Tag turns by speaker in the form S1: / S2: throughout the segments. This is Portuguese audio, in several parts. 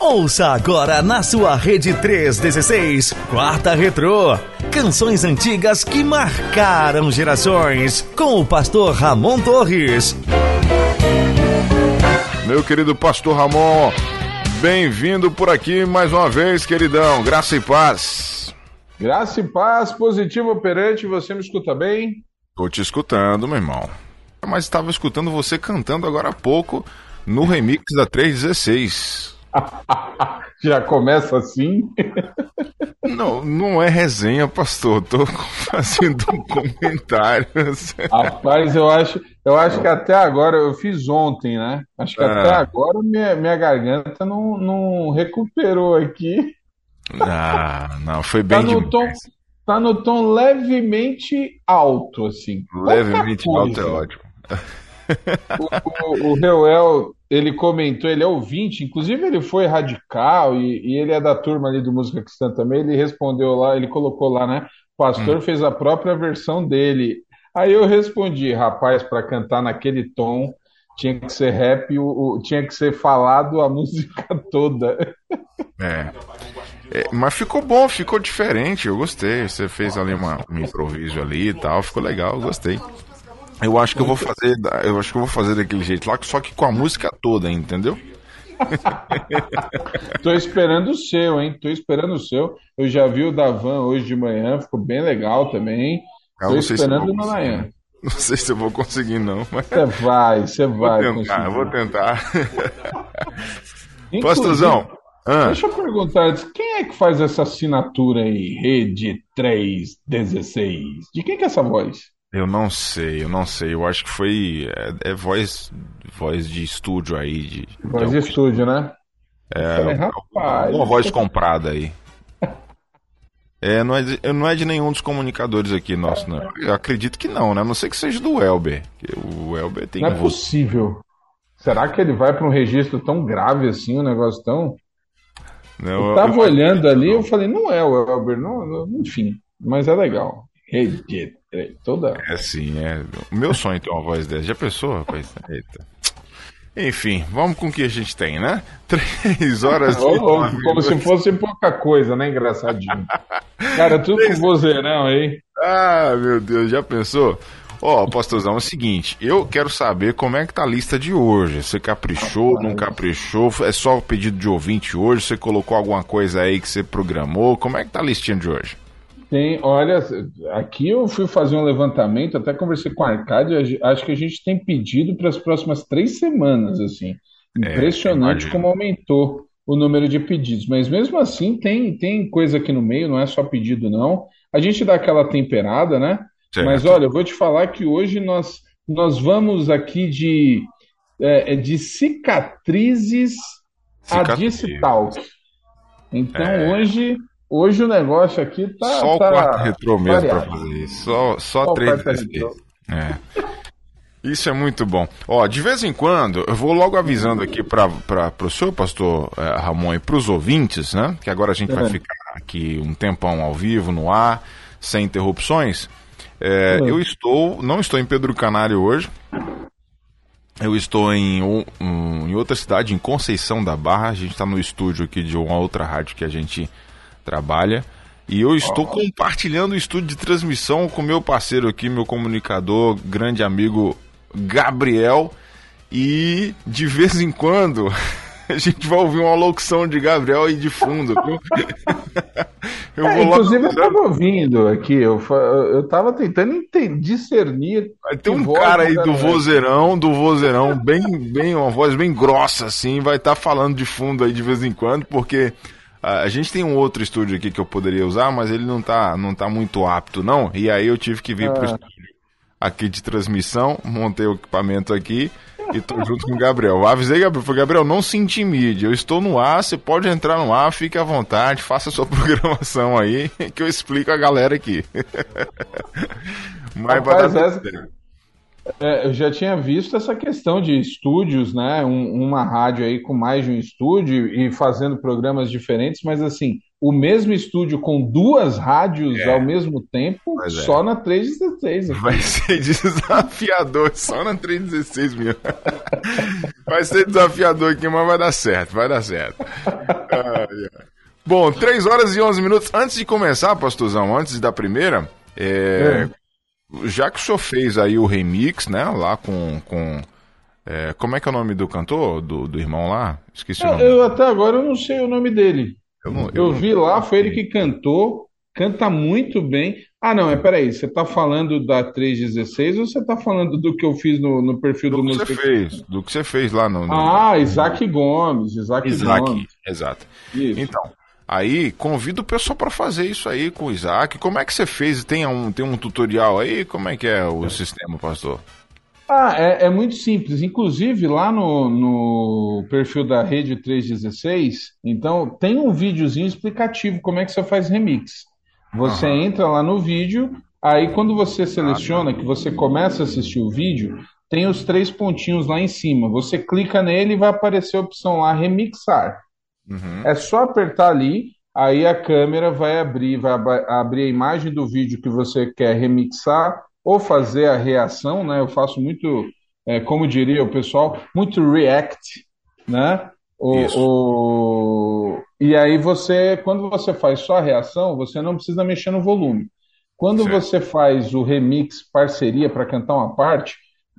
S1: Ouça agora na sua rede 316, quarta retrô. Canções antigas que marcaram gerações. Com o pastor Ramon Torres.
S2: Meu querido pastor Ramon, bem-vindo por aqui mais uma vez, queridão. Graça e paz.
S3: Graça e paz, positivo operante, você me escuta bem?
S2: Tô te escutando, meu irmão. Mas estava escutando você cantando agora há pouco no remix da 316.
S3: Já começa assim?
S2: Não, não é resenha, pastor. Tô fazendo um comentário.
S3: Rapaz, eu acho, eu acho que até agora, eu fiz ontem, né? Acho que ah. até agora minha, minha garganta não, não recuperou aqui.
S2: Ah, não, foi bem tá
S3: no tom, Tá no tom levemente alto, assim.
S2: Levemente alto é ótimo.
S3: O, o, o Reuel ele comentou, ele é ouvinte, inclusive ele foi radical e, e, ele é da turma ali do Música Cristã também. Ele respondeu lá, ele colocou lá, né? O pastor hum. fez a própria versão dele. Aí eu respondi, rapaz, para cantar naquele tom tinha que ser rap, o, o, tinha que ser falado a música toda.
S2: É. é. Mas ficou bom, ficou diferente, eu gostei. Você fez ali uma, um improviso ali e tal, ficou legal, eu gostei. Eu acho que eu vou fazer, eu acho que eu vou fazer daquele jeito lá, só que com a música toda, entendeu?
S3: Tô esperando o seu, hein? Tô esperando o seu. Eu já vi o da Van hoje de manhã, ficou bem legal também. Eu Tô esperando o manhã.
S2: Não sei se eu vou conseguir, não.
S3: Mas... Você vai, você vai.
S2: Vou tentar, conseguir. vou tentar. Pastorzão.
S3: Ah. Deixa eu perguntar, quem é que faz essa assinatura aí? Rede 316. De quem que é essa voz?
S2: Eu não sei, eu não sei. Eu acho que foi. É, é voz, voz de estúdio aí. De,
S3: voz de, de estúdio, né?
S2: É, falei, rapaz, uma voz comprada aí. É não, é de, não é de nenhum dos comunicadores aqui, nosso, não. Eu acredito que não, né? A não sei que seja do Elber. O Elber tem.
S3: Não é possível. Será que ele vai para um registro tão grave assim, um negócio tão. Não, eu tava eu, olhando ali, eu falei, não é o Elber, não, não, enfim, mas é legal. Toda.
S2: É sim, é. O meu sonho é ter uma voz dessa. Já pensou, rapaz? Eita. Enfim, vamos com o que a gente tem, né? Três horas.
S3: oh, oh, como se fosse pouca coisa, né? Engraçadinho. Cara, tudo com vozeirão aí.
S2: Ah, meu Deus, já pensou? Ó, oh, pastorzão, é o seguinte, eu quero saber como é que tá a lista de hoje. Você caprichou, não caprichou? É só o pedido de ouvinte hoje? Você colocou alguma coisa aí que você programou? Como é que tá a listinha de hoje?
S3: Tem, olha, aqui eu fui fazer um levantamento, até conversei com a Arcádia, acho que a gente tem pedido para as próximas três semanas, assim. É, Impressionante é, como aumentou o número de pedidos. Mas mesmo assim, tem, tem coisa aqui no meio, não é só pedido, não. A gente dá aquela temperada, né? Certo. Mas olha, eu vou te falar que hoje nós, nós vamos aqui de, é, de cicatrizes, Cicatriz. a Distalk. Então é. hoje Hoje o negócio aqui tá.
S2: Só
S3: tá
S2: o quarto retrô mesmo para fazer isso. Só, só, só três É. Isso é muito bom. Ó, de vez em quando, eu vou logo avisando aqui para o senhor, pastor é, Ramon, e para os ouvintes, né? Que agora a gente é. vai ficar aqui um tempão ao vivo, no ar, sem interrupções. É, eu estou, não estou em Pedro Canário hoje. Eu estou em, um, em outra cidade, em Conceição da Barra. A gente está no estúdio aqui de uma outra rádio que a gente trabalha. E eu estou compartilhando o estúdio de transmissão com meu parceiro aqui, meu comunicador, grande amigo Gabriel. E de vez em quando a gente vai ouvir uma locução de Gabriel aí de fundo, viu?
S3: eu é, inclusive eu estava ouvindo aqui, eu, eu tava tentando entender, discernir.
S2: Ter um cara aí do vozeirão, do vozeirão, bem, bem, uma voz bem grossa assim, vai estar tá falando de fundo aí de vez em quando, porque a gente tem um outro estúdio aqui que eu poderia usar, mas ele não tá, não tá muito apto, não. E aí eu tive que vir ah. pro estúdio aqui de transmissão, montei o equipamento aqui e tô junto com o Gabriel. Eu avisei, Gabriel, falei, Gabriel, não se intimide. Eu estou no ar, você pode entrar no ar, fique à vontade, faça a sua programação aí, que eu explico a galera aqui.
S3: Mas Rapaz, dar essa, é, eu já tinha visto essa questão de estúdios, né? Um, uma rádio aí com mais de um estúdio e fazendo programas diferentes, mas assim, o mesmo estúdio com duas rádios é. ao mesmo tempo, é. só na 316.
S2: Aqui. Vai ser desafiador, só na 316 mil. vai ser desafiador aqui, mas vai dar certo, vai dar certo. Bom, 3 horas e 11 minutos. Antes de começar, pastorzão, antes da primeira, é, é. já que o senhor fez aí o remix, né, lá com... com é, como é que é o nome do cantor, do, do irmão lá? Esqueci
S3: eu,
S2: o nome.
S3: Eu até agora eu não sei o nome dele. Eu, não, eu, eu vi não... lá, foi ele que cantou, canta muito bem. Ah, não, é peraí, você tá falando da 316 ou você tá falando do que eu fiz no, no perfil do, do
S2: música? Você fez, do que você fez lá no. no...
S3: Ah, Isaac Gomes, Isaac, Isaac Gomes.
S2: Exato. Isso. Então, aí convido o pessoal para fazer isso aí com o Isaac. Como é que você fez? Tem um, tem um tutorial aí? Como é que é o sistema, pastor?
S3: Ah, é, é, muito simples. Inclusive, lá no, no perfil da Rede 316, então, tem um videozinho explicativo como é que você faz remix. Você uhum. entra lá no vídeo, aí quando você seleciona, que você começa a assistir o vídeo, tem os três pontinhos lá em cima. Você clica nele e vai aparecer a opção lá, remixar. Uhum. É só apertar ali, aí a câmera vai abrir, vai abrir a imagem do vídeo que você quer remixar ou fazer a reação, né? Eu faço muito, é, como diria o pessoal, muito react, né? O, o... E aí você, quando você faz só a reação, você não precisa mexer no volume. Quando certo. você faz o remix parceria para cantar uma parte,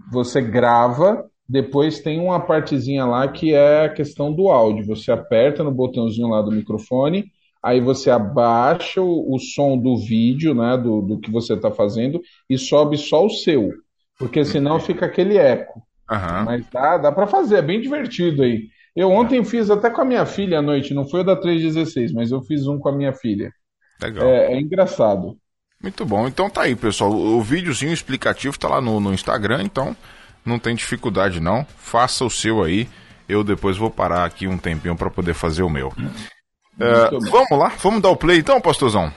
S3: você grava, depois tem uma partezinha lá que é a questão do áudio. Você aperta no botãozinho lá do microfone aí você abaixa o, o som do vídeo, né, do, do que você está fazendo, e sobe só o seu, porque senão fica aquele eco. Uhum. Mas dá, dá para fazer, é bem divertido aí. Eu ontem fiz até com a minha filha à noite, não foi o da 316, mas eu fiz um com a minha filha. Legal. É, é engraçado.
S2: Muito bom. Então tá aí, pessoal. O, videozinho explicativo tá lá no, no Instagram, então não tem dificuldade não. Faça o seu aí. Eu depois vou parar aqui um tempinho para poder fazer o meu. É, vamos lá, vamos dar o play então, pastorzão?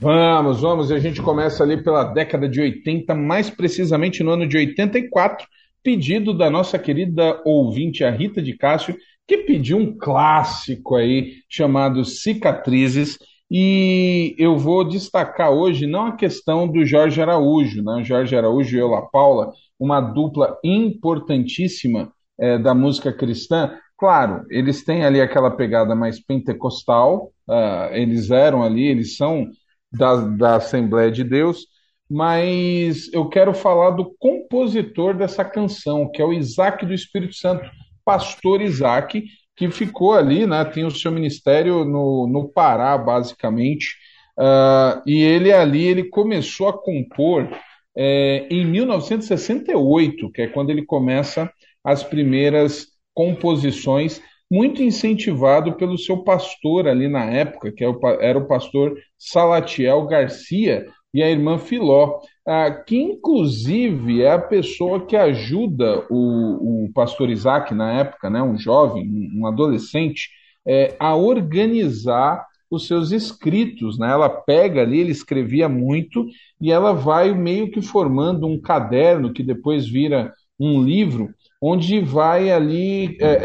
S3: Vamos, vamos. E a gente começa ali pela década de 80, mais precisamente no ano de 84, pedido da nossa querida ouvinte, a Rita de Cássio, que pediu um clássico aí chamado Cicatrizes. E eu vou destacar hoje não a questão do Jorge Araújo, né? Jorge Araújo e Eula Paula, uma dupla importantíssima é, da música cristã, Claro, eles têm ali aquela pegada mais pentecostal, uh, eles eram ali, eles são da, da Assembleia de Deus, mas eu quero falar do compositor dessa canção, que é o Isaac do Espírito Santo, pastor Isaac, que ficou ali, né, tem o seu ministério no, no Pará, basicamente, uh, e ele ali, ele começou a compor é, em 1968, que é quando ele começa as primeiras composições, muito incentivado pelo seu pastor ali na época, que é era o pastor Salatiel Garcia e a irmã Filó, ah, que inclusive é a pessoa que ajuda o, o pastor Isaac na época, né, um jovem, um adolescente, é, a organizar os seus escritos, né? Ela pega ali, ele escrevia muito e ela vai meio que formando um caderno que depois vira um livro onde vai ali, é,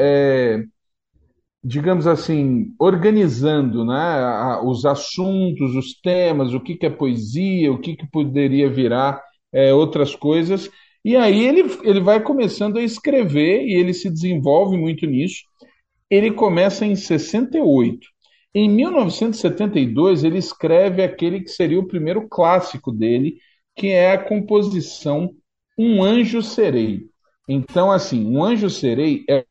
S3: é, digamos assim, organizando né, os assuntos, os temas, o que, que é poesia, o que, que poderia virar é, outras coisas. E aí ele, ele vai começando a escrever e ele se desenvolve muito nisso. Ele começa em 68. Em 1972, ele escreve aquele que seria o primeiro clássico dele, que é a composição Um Anjo Serei. Então, assim, Um Anjo Serei é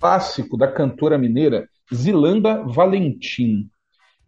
S3: clássico da cantora mineira Zilanda Valentim.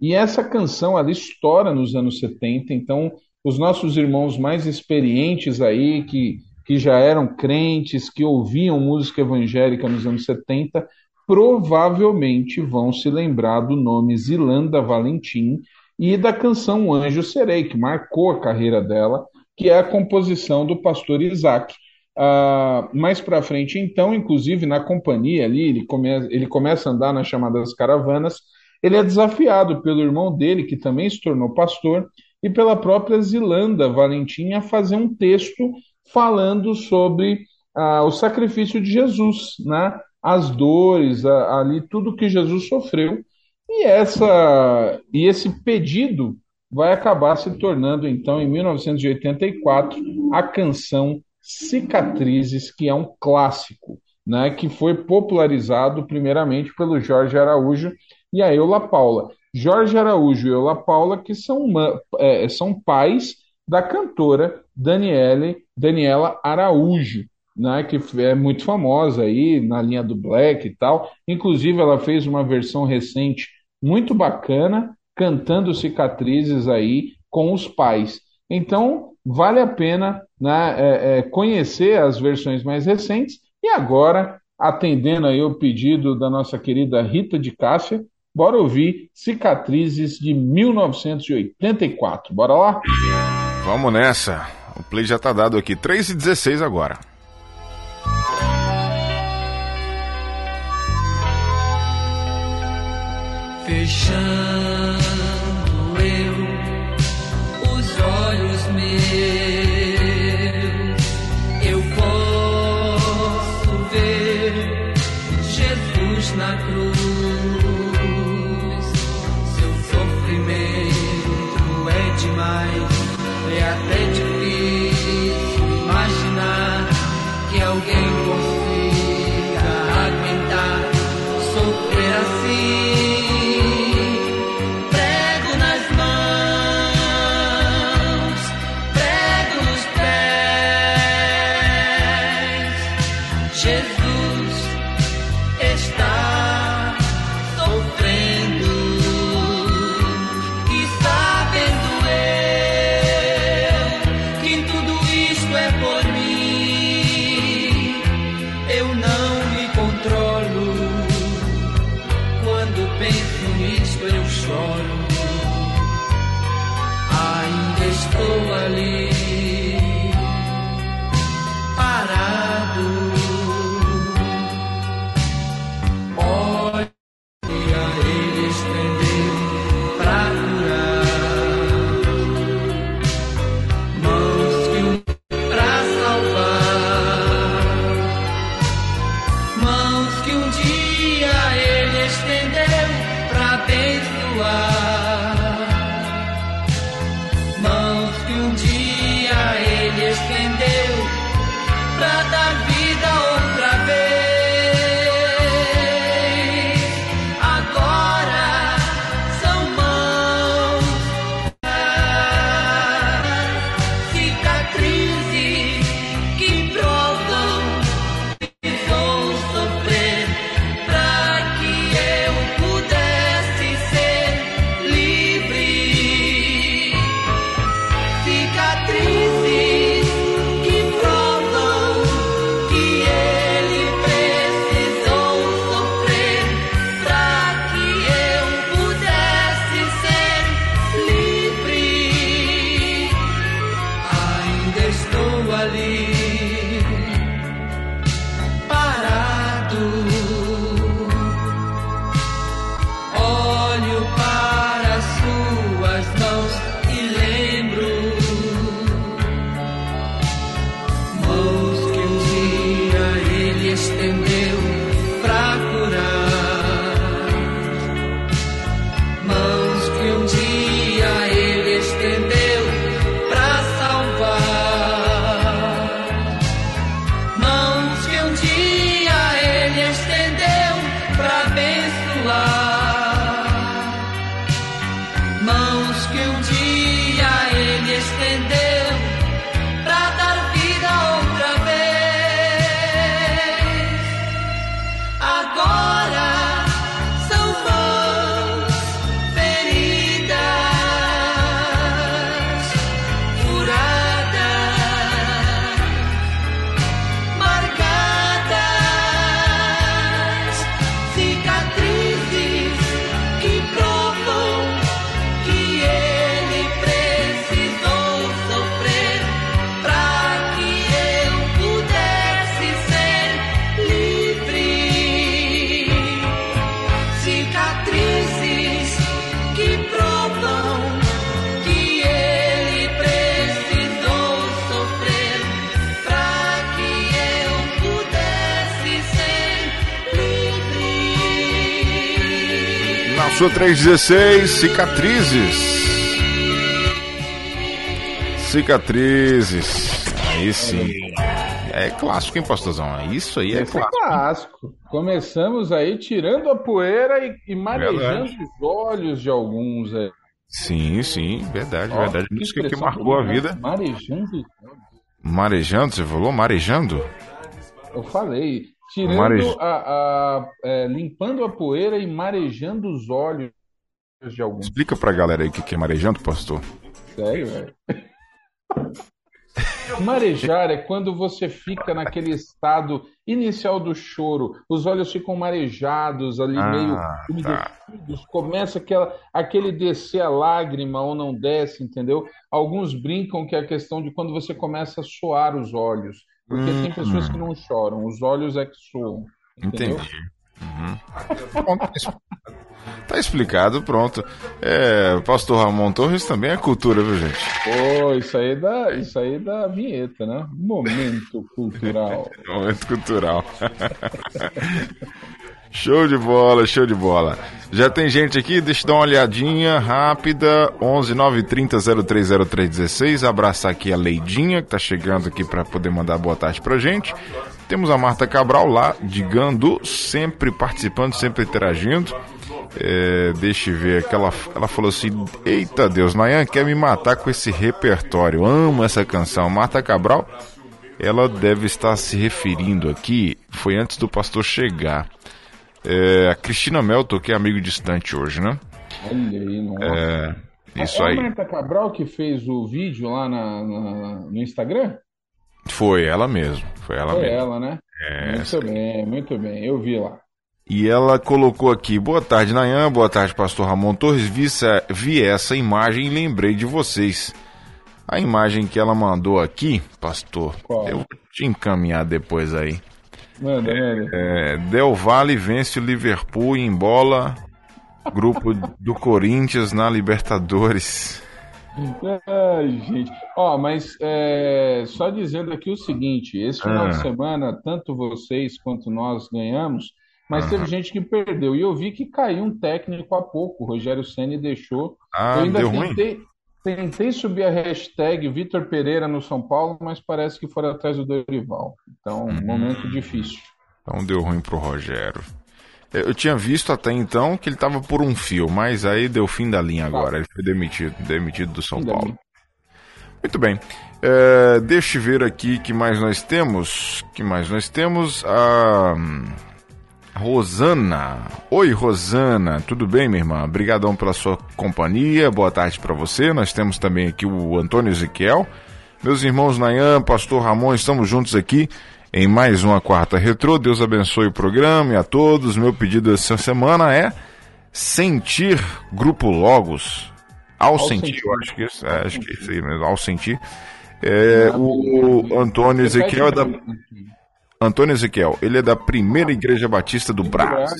S3: E essa canção ela estoura nos anos 70, então os nossos irmãos mais experientes aí, que, que já eram crentes, que ouviam música evangélica nos anos 70, provavelmente vão se lembrar do nome Zilanda Valentim e da canção Anjo Serei, que marcou a carreira dela, que é a composição do pastor Isaac. Uh, mais para frente, então, inclusive na companhia ali, ele, come, ele começa a andar nas chamadas caravanas. Ele é desafiado pelo irmão dele, que também se tornou pastor, e pela própria Zilanda Valentim a fazer um texto falando sobre uh, o sacrifício de Jesus, né? as dores, ali tudo que Jesus sofreu. E, essa, e esse pedido vai acabar se tornando, então, em 1984, a canção Cicatrizes, que é um clássico, né, que foi popularizado primeiramente pelo Jorge Araújo e a Eula Paula. Jorge Araújo e Eula Paula, que são, é, são pais da cantora Daniele, Daniela Araújo, né, que é muito famosa aí na linha do Black e tal. Inclusive, ela fez uma versão recente muito bacana, cantando cicatrizes aí com os pais. Então, vale a pena né, é, é, conhecer as versões mais recentes. E agora, atendendo aí o pedido da nossa querida Rita de Cássia, bora ouvir Cicatrizes de 1984. Bora lá?
S2: Vamos nessa. O play já tá dado aqui. 3 e 16 agora.
S4: Fechando
S2: sua 316, cicatrizes. Cicatrizes. Aí sim. É clássico, hein, pastorzão? É isso aí é
S3: Esse
S2: clássico.
S3: é clássico. Começamos aí tirando a poeira e, e os olhos de alguns. É.
S2: Sim, sim, verdade,
S3: Ó,
S2: verdade. Música que marcou a vida.
S3: né? Marejando.
S2: Marejando, você falou? Marejando?
S3: Eu falei. Tirando
S2: Mareja-
S3: a, a- é, limpando a poeira e marejando os olhos de alguns.
S2: Explica pra galera aí o que é marejando, pastor.
S3: Sério, velho? Marejar é quando você fica naquele estado inicial do choro, os olhos ficam marejados ali,
S2: Ah,
S3: meio
S2: tá.
S3: umedecidos, começa aquela, aquele descer a lágrima ou não desce, entendeu? Alguns brincam que é a questão de quando você começa a suar os olhos, porque tem pessoas que não choram, os olhos é que soam, entendeu?
S2: Entendi. Uhum. Tá Tá explicado, pronto. É, pastor Ramon Torres também é cultura, viu, gente?
S3: Pô, isso aí dá, isso aí dá vinheta, né? Momento cultural.
S2: Momento cultural. show de bola, show de bola. Já tem gente aqui, deixa eu dar uma olhadinha rápida. 11 930 030316. Abraçar aqui a Leidinha, que tá chegando aqui para poder mandar boa tarde pra gente. Temos a Marta Cabral lá, de Gandu, sempre participando, sempre interagindo. É, deixa eu ver, que ela, ela falou assim: Eita Deus, Nayan quer me matar com esse repertório. Amo essa canção. Marta Cabral, ela deve estar se referindo aqui, foi antes do pastor chegar. É, a Cristina Melton, que é amigo distante hoje, né?
S3: Olha aí, nossa.
S2: É, isso
S3: é
S2: aí.
S3: a Marta Cabral que fez o vídeo lá na, na- no Instagram?
S2: Foi ela mesmo. Foi ela
S3: Foi
S2: mesmo.
S3: ela, né?
S2: É,
S3: muito bem, muito bem. Eu vi lá.
S2: E ela colocou aqui: Boa tarde, Nayan. Boa tarde, pastor Ramon Torres. Vi essa, vi essa imagem e lembrei de vocês. A imagem que ela mandou aqui, pastor,
S3: Qual?
S2: eu vou te encaminhar depois aí.
S3: Manda, manda.
S2: É, Del Valle vence o Liverpool em bola. Grupo do Corinthians na Libertadores.
S3: Ai, gente. Ó, mas é, só dizendo aqui o seguinte: esse final
S2: Ah.
S3: de semana, tanto vocês quanto nós ganhamos, mas teve gente que perdeu. E eu vi que caiu um técnico há pouco. O Rogério Ceni deixou.
S2: Ah,
S3: eu ainda
S2: deu ruim?
S3: Tentei, subir a hashtag Vitor Pereira no São Paulo, mas parece que foram atrás do Dorival. Então,
S2: Hum.
S3: momento difícil.
S2: Então deu ruim pro Rogério. Eu tinha visto até então que ele tava por um fio, mas aí deu fim da linha agora. Ele foi demitido, demitido do São Paulo. Muito bem. É, deixa eu ver aqui que mais nós temos. que mais nós temos? A hum, Rosana. Oi, Rosana. Tudo bem, minha irmã? Obrigadão pela sua companhia. Boa tarde para você. Nós temos também aqui o Antônio Ezequiel. Meus irmãos Nayan, Pastor Ramon, estamos juntos aqui em mais uma quarta retrô. Deus abençoe o programa e a todos. Meu pedido essa semana é sentir Grupo Logos. Ao,
S3: Ao
S2: sentir,
S3: sentir.
S2: eu acho que isso, é, acho que isso aí mesmo, ao sentir. É, o, o Antônio Ezequiel é da Antônio Ezequiel, ele é da primeira igreja batista do Brás.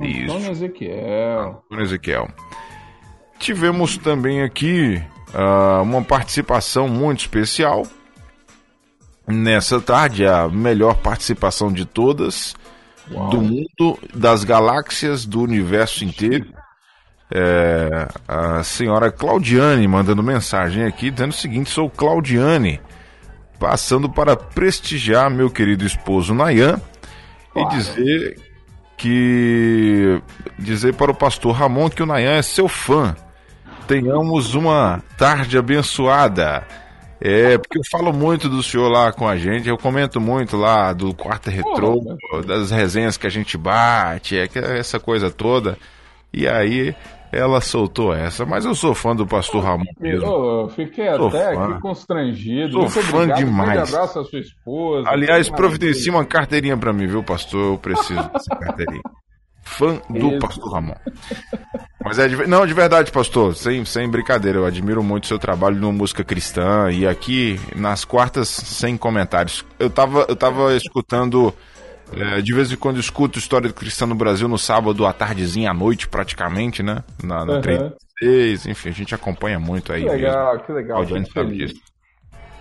S2: Isso.
S3: Antônio Ezequiel.
S2: Antônio Ezequiel. Tivemos também aqui ah, uma participação muito especial. Nessa tarde, a melhor participação de todas, do mundo, das galáxias, do universo inteiro. É, a senhora Claudiane mandando mensagem aqui, dizendo o seguinte: sou Claudiane, passando para prestigiar meu querido esposo Nayan e dizer que dizer para o pastor Ramon que o Nayan é seu fã. Tenhamos uma tarde abençoada. É, porque eu falo muito do senhor lá com a gente, eu comento muito lá do Quarta Retrô, das resenhas que a gente bate, é que- essa coisa toda. E aí ela soltou essa, mas eu sou fã do pastor Ramon mesmo.
S3: Ô, fiquei
S2: Sou
S3: até
S2: fã.
S3: aqui constrangido.
S2: Sou
S3: Muito
S2: fã
S3: obrigado.
S2: demais.
S3: Grande abraço à sua esposa.
S2: Aliás, providencie uma carteirinha pra mim, viu, pastor? Eu preciso dessa carteirinha. Fã do
S3: Isso.
S2: pastor Ramon. Mas é de, não, de verdade, pastor, sem, sem brincadeira, eu admiro muito o seu trabalho no música cristã e aqui nas quartas sem comentários. Eu tava, eu tava escutando é, de vez em quando escuto história cristã no Brasil no sábado à tardezinha à noite, praticamente, né? Na, na
S3: Aham.
S2: 36, enfim, a gente acompanha muito aí.
S3: Que legal, que
S2: mesmo.
S3: legal.
S2: A audiência
S3: Fico
S2: sabe disso.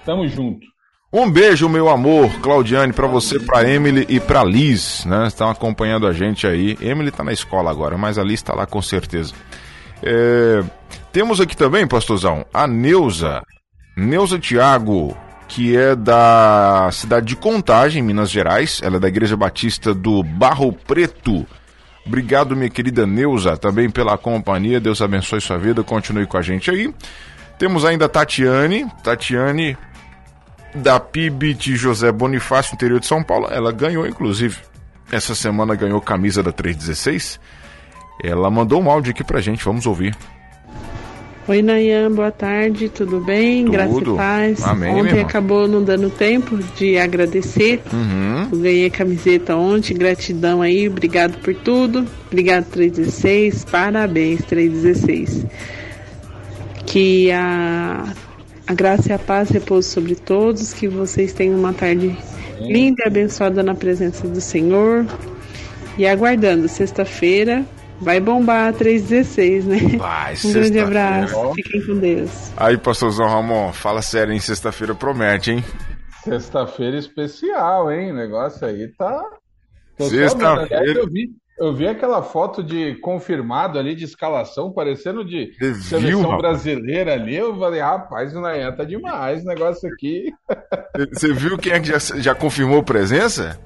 S3: Tamo junto.
S2: Um beijo, meu amor, Claudiane, para você, para Emily e para Liz, né? Estão acompanhando a gente aí. Emily tá na escola agora, mas a Liz tá lá com certeza. É... Temos aqui também, pastorzão, a Neuza. Neuza Tiago, que é da cidade de Contagem, Minas Gerais. Ela é da Igreja Batista do Barro Preto. Obrigado, minha querida Neuza, também pela companhia. Deus abençoe sua vida. Continue com a gente aí. Temos ainda a Tatiane. Tatiane, da PIB de José Bonifácio, interior de São Paulo. Ela ganhou, inclusive, essa semana ganhou camisa da 316. Ela mandou um áudio aqui pra gente, vamos ouvir.
S5: Oi, Nayan, boa tarde, tudo bem?
S2: Tudo.
S5: Graça e paz.
S2: Amém,
S5: ontem acabou não dando tempo de agradecer.
S2: Uhum.
S5: Eu ganhei a camiseta ontem, gratidão aí, obrigado por tudo. Obrigado, 316, parabéns, 316. Que a a graça e a paz repousem sobre todos, que vocês tenham uma tarde linda e abençoada na presença do Senhor. E aguardando, sexta-feira vai bombar a 316, né?
S2: Vai,
S5: um grande abraço, fiquem com Deus.
S2: Aí, pastorzão Ramon, fala sério, hein? Sexta-feira promete, hein?
S3: Sexta-feira especial, hein? O negócio aí tá.
S2: Sexta-feira.
S3: Eu vi, eu vi aquela foto de confirmado ali de escalação, parecendo de
S2: Você viu,
S3: seleção
S2: rapaz?
S3: brasileira ali. Eu falei, rapaz, o Nayan tá demais o negócio aqui.
S2: Você viu quem é que já, já confirmou presença?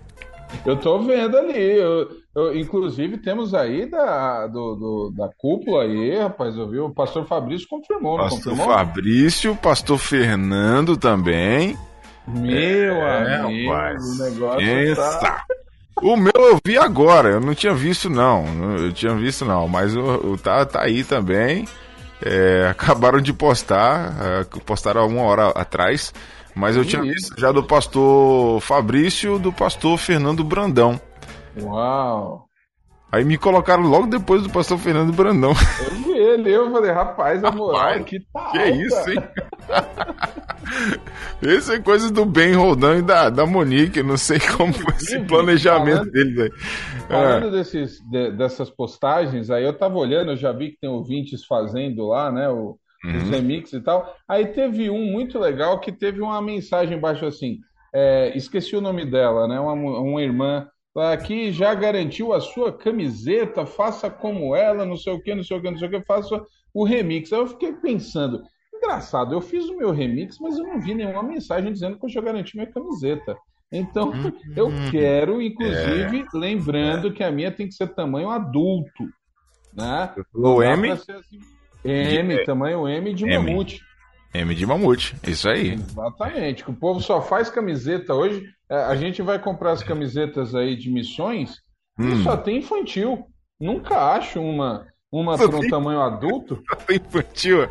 S3: Eu tô vendo ali. eu- eu- inclusive, temos aí da, do, do- da cúpula aí, rapaz. Eu vi o pastor Fabrício confirmou,
S2: Pastor
S3: confirmou?
S2: Fabrício, pastor Fernando também.
S3: Meu
S2: É,
S3: amigo,
S2: rapaz.
S3: o negócio tá.
S2: Pensa. O meu eu vi agora, eu não tinha visto não, eu tinha visto não, mas o, o tá, tá aí também. É, acabaram de postar, é, postaram há uma hora atrás, mas eu tinha visto já do pastor Fabrício, do pastor Fernando Brandão.
S3: Uau!
S2: Aí me colocaram logo depois do pastor Fernando Brandão.
S3: Eu vi ele, eu falei, rapaz, a moral
S2: Rapaz,
S3: aqui tá.
S2: Que
S3: alta.
S2: isso, hein? Esse é coisa do Ben Roldão e da, da Monique. Não sei como foi esse planejamento
S3: falando-
S2: deles aí. É.
S3: Falando desses, de- dessas postagens, aí eu tava olhando, eu já vi que tem ouvintes fazendo lá, né? o-
S2: Uhum.
S3: remixes e tal. Aí teve um muito legal que teve uma mensagem embaixo assim. é, esqueci o nome dela, né? Uma, uma irmã lá que já garantiu a sua camiseta, faça como ela, não sei o que, não sei o que, não sei o que, faça o remix. Aí eu fiquei pensando, engraçado, eu fiz o meu remix, mas eu não vi nenhuma mensagem dizendo que eu já garanti minha camiseta. Então, eu quero, inclusive, lembrando que a minha tem que ser tamanho adulto, né?
S2: O M,
S3: assim, M, tamanho M de
S2: M.
S3: mamute.
S2: M de mamute. Isso aí.
S3: Exatamente. Que o povo só faz camiseta hoje. é, A gente vai comprar as camisetas aí de missões e
S2: Hum.
S3: só tem infantil. Nunca acho uma, uma
S2: Só
S3: para um
S2: tem-
S3: tamanho adulto.
S2: Infantil.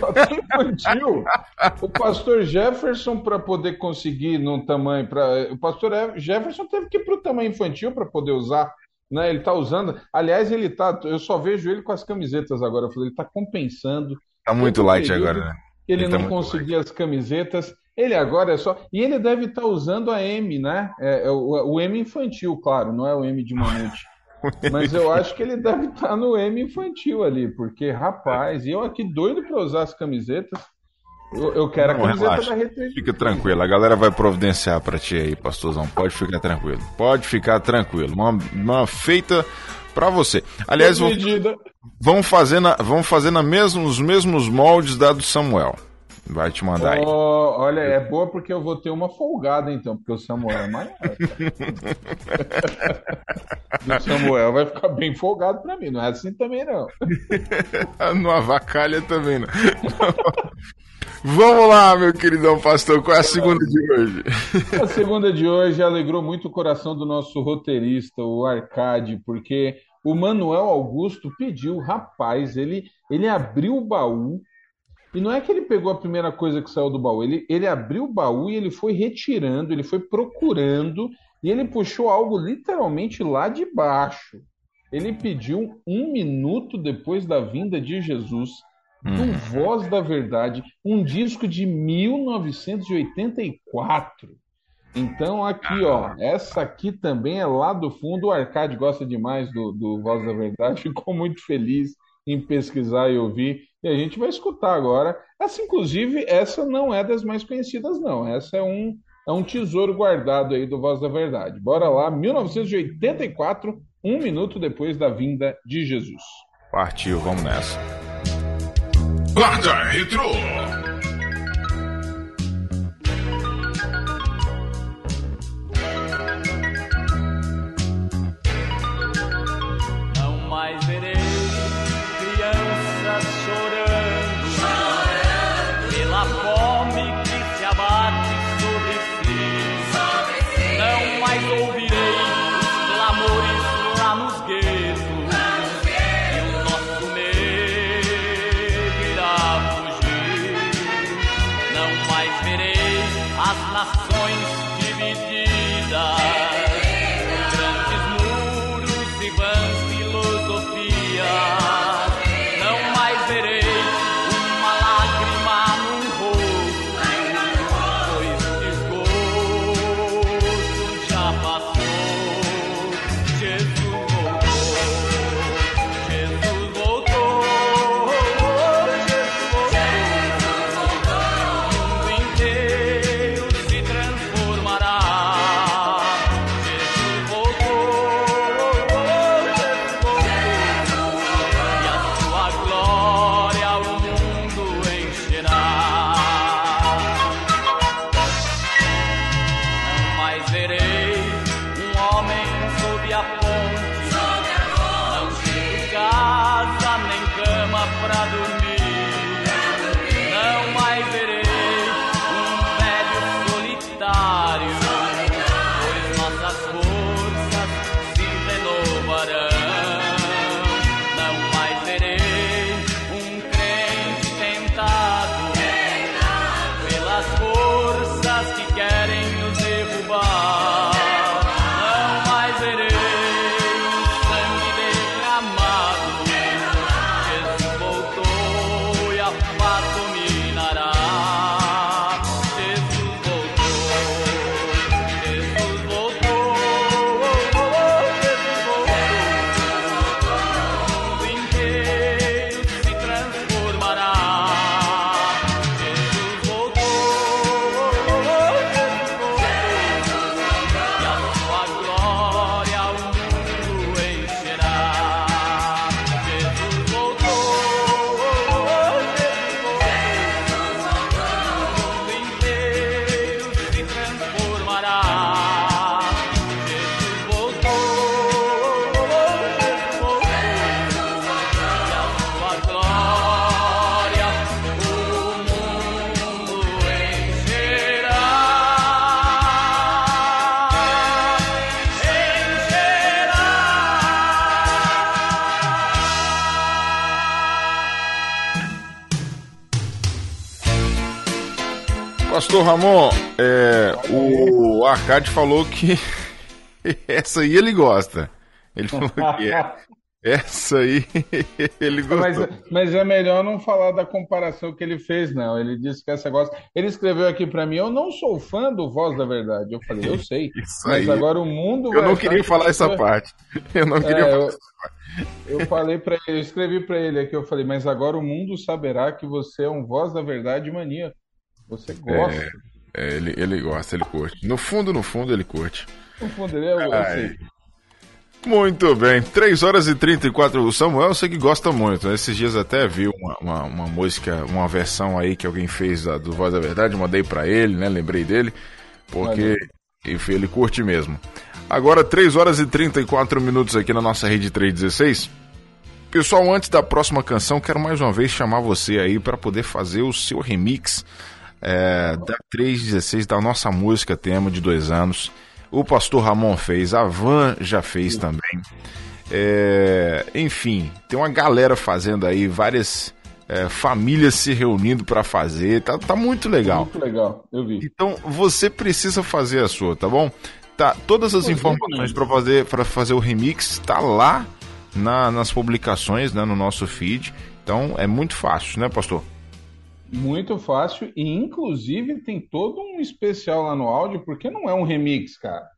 S3: Só tem infantil. O pastor Jefferson, para poder conseguir num tamanho. Pra, o pastor Jefferson teve que ir para o tamanho infantil para poder usar. Né? Ele está usando. Aliás, ele tá. Eu só vejo ele com as camisetas agora. Eu falei, ele está compensando.
S2: Tá muito light
S3: período
S2: agora, né?
S3: Ele,
S2: Ele tá
S3: não
S2: muito
S3: conseguia as camisetas. Ele agora é só. E ele deve estar usando a M, né? É, é o, o M infantil, claro, não é o M de mamute. Mas eu acho que ele deve estar no M infantil ali, porque, rapaz, e eu aqui doido para usar as camisetas. Eu, eu quero
S2: Não,
S3: a camiseta
S2: relaxa.
S3: da Rede
S2: Fica tranquilo, a galera vai providenciar pra ti aí, pastorzão. Pode ficar tranquilo. Pode ficar tranquilo. Uma, uma feita pra você. Aliás, vamos fazer, na, vamos fazer na mesmo, os mesmos moldes da do Samuel. Vai te mandar aí.
S3: Ó, olha, é boa porque eu vou ter uma folgada então, porque o Samuel é maior. o Samuel vai ficar bem folgado para mim, não é assim também não.
S2: Não avacalha também, não. Vamos lá, meu queridão pastor. Qual é a segunda de hoje?
S3: A segunda de hoje alegrou muito o coração do nosso roteirista, o Arcade, porque o Manuel Augusto pediu, rapaz, ele, ele abriu o baú, e não é que ele pegou a primeira coisa que saiu do baú, ele, ele abriu o baú e ele foi retirando, ele foi procurando, e ele puxou algo literalmente lá de baixo. Ele pediu um minuto depois da vinda de Jesus, do Voz da Verdade, um disco de 1984. Então, aqui, ó, essa aqui também é lá do fundo. O Arcade gosta demais do, do Voz da Verdade, ficou muito feliz em pesquisar e ouvir. E a gente vai escutar agora. Essa, inclusive, essa não é das mais conhecidas, não. Essa é um, é um tesouro guardado aí do Voz da Verdade. Bora lá, 1984, um minuto depois da vinda de Jesus.
S6: Partiu, vamos nessa. Guarda Retro. Ramon, é, o Arcade falou que essa aí ele gosta. Ele falou que é. Essa aí ele gostou.
S3: Mas, mas, é melhor não falar da comparação que ele fez, não. Ele disse que essa gosta. Ele escreveu aqui para mim: Eu não sou fã do Voz da Verdade. Eu falei: Eu sei. Isso mas aí. agora o mundo.
S6: Eu não queria falar essa parte. Eu não queria é, falar eu, essa
S3: parte. Eu falei para ele, eu escrevi para ele aqui. Eu falei: Mas agora o mundo saberá que você é um Voz da Verdade maníaco. Você gosta.
S6: É... É, ele, ele gosta, ele curte. No fundo, no fundo, ele curte.
S3: No fundo, ele é assim.
S6: Muito bem, 3 horas e 34. O Samuel eu sei que gosta muito. Esses dias até vi uma, uma, uma música, uma versão aí que alguém fez da, do Voz da Verdade, mandei para ele, né? Lembrei dele, porque enfim, ele curte mesmo. Agora, 3 horas e 34 minutos aqui na nossa rede 316. Pessoal, antes da próxima canção, quero mais uma vez chamar você aí para poder fazer o seu remix é, da 316 da nossa música tema de dois anos. O pastor Ramon fez, a Van já fez também. É, enfim, tem uma galera fazendo aí, várias é, famílias se reunindo para fazer. Tá, tá muito legal.
S3: Muito legal, eu vi.
S6: Então você precisa fazer a sua, tá bom? Tá, todas as informações para fazer para fazer o remix tá lá na, nas publicações, né, no nosso feed. Então é muito fácil, né, pastor?
S3: Muito fácil e inclusive tem todo um especial lá no áudio, porque não é um remix, cara.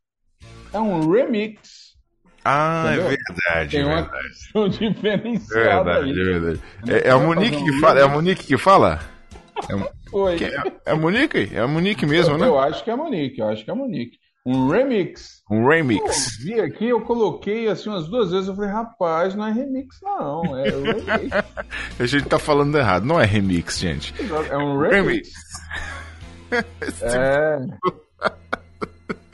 S3: É um remix.
S6: Ah, é Entendeu? é verdade. Tem é
S3: uma questão diferenciada
S6: verdade, aí. É verdade. É, é a Monique que fala? É a Monique que fala? É,
S3: Oi.
S2: É, é a Monique? É a Monique mesmo,
S3: eu,
S2: né?
S3: Eu acho que é a Monique, eu acho que é a Monique. Um remix.
S2: Um remix.
S3: Eu vi aqui, eu coloquei assim umas duas vezes, eu falei, rapaz, não é remix não, é remix.
S2: a gente tá falando errado, não é remix, gente.
S3: É um remix. remix. é.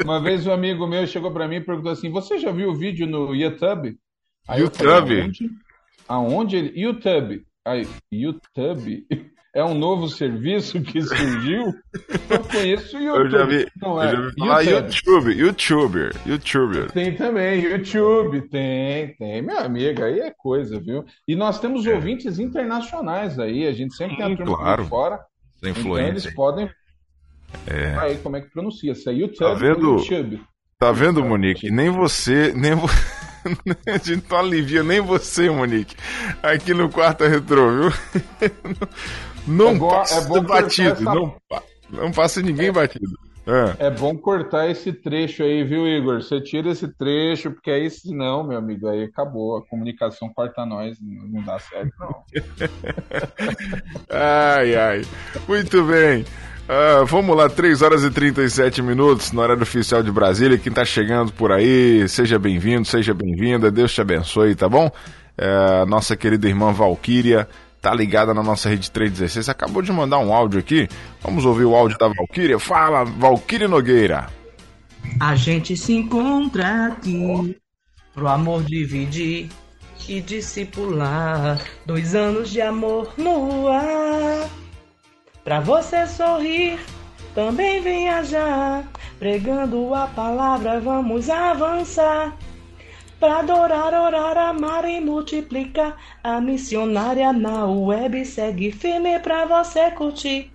S3: Uma vez um amigo meu chegou para mim e perguntou assim: Você já viu o vídeo no YouTube?
S2: Aí YouTube? Falei,
S3: aonde? aonde ele. YouTube. Aí, YouTube? É um novo serviço que surgiu? eu conheço o YouTube.
S2: Eu já vi, não é? eu já vi YouTube. YouTube, YouTuber, YouTuber.
S3: Tem também, YouTube, tem, tem. Minha amiga, aí é coisa, viu? E nós temos é. ouvintes internacionais aí, a gente sempre Sim, tem a turma
S2: claro.
S3: fora.
S2: Sem influência.
S3: Então eles podem é. Aí, como é que pronuncia? Se é YouTube
S2: tá vendo, YouTube? Tá vendo, Monique? Nem você, nem você. a gente não alivia nem você, Monique. Aqui no quarto retrô, viu? Não é bom, passa é bom batido. Essa... Não, não passa ninguém é, batido.
S3: É. é. bom cortar esse trecho aí, viu, Igor? Você tira esse trecho, porque aí senão, meu amigo, aí acabou. A comunicação corta nós, não dá certo, não.
S2: ai, ai. Muito bem. Uh, vamos lá, 3 horas e 37 minutos na hora oficial de Brasília. Quem tá chegando por aí, seja bem-vindo, seja bem-vinda, Deus te abençoe, tá bom? Uh, nossa querida irmã Valquíria tá ligada na nossa rede 316, acabou de mandar um áudio aqui. Vamos ouvir o áudio da Valquíria. Fala, Valquíria Nogueira.
S7: A gente se encontra aqui pro amor dividir e discipular. Dois anos de amor no ar. Pra você sorrir, também viajar. Pregando a palavra, vamos avançar. Pra adorar, orar, amar e multiplicar. A missionária na web segue firme pra você curtir.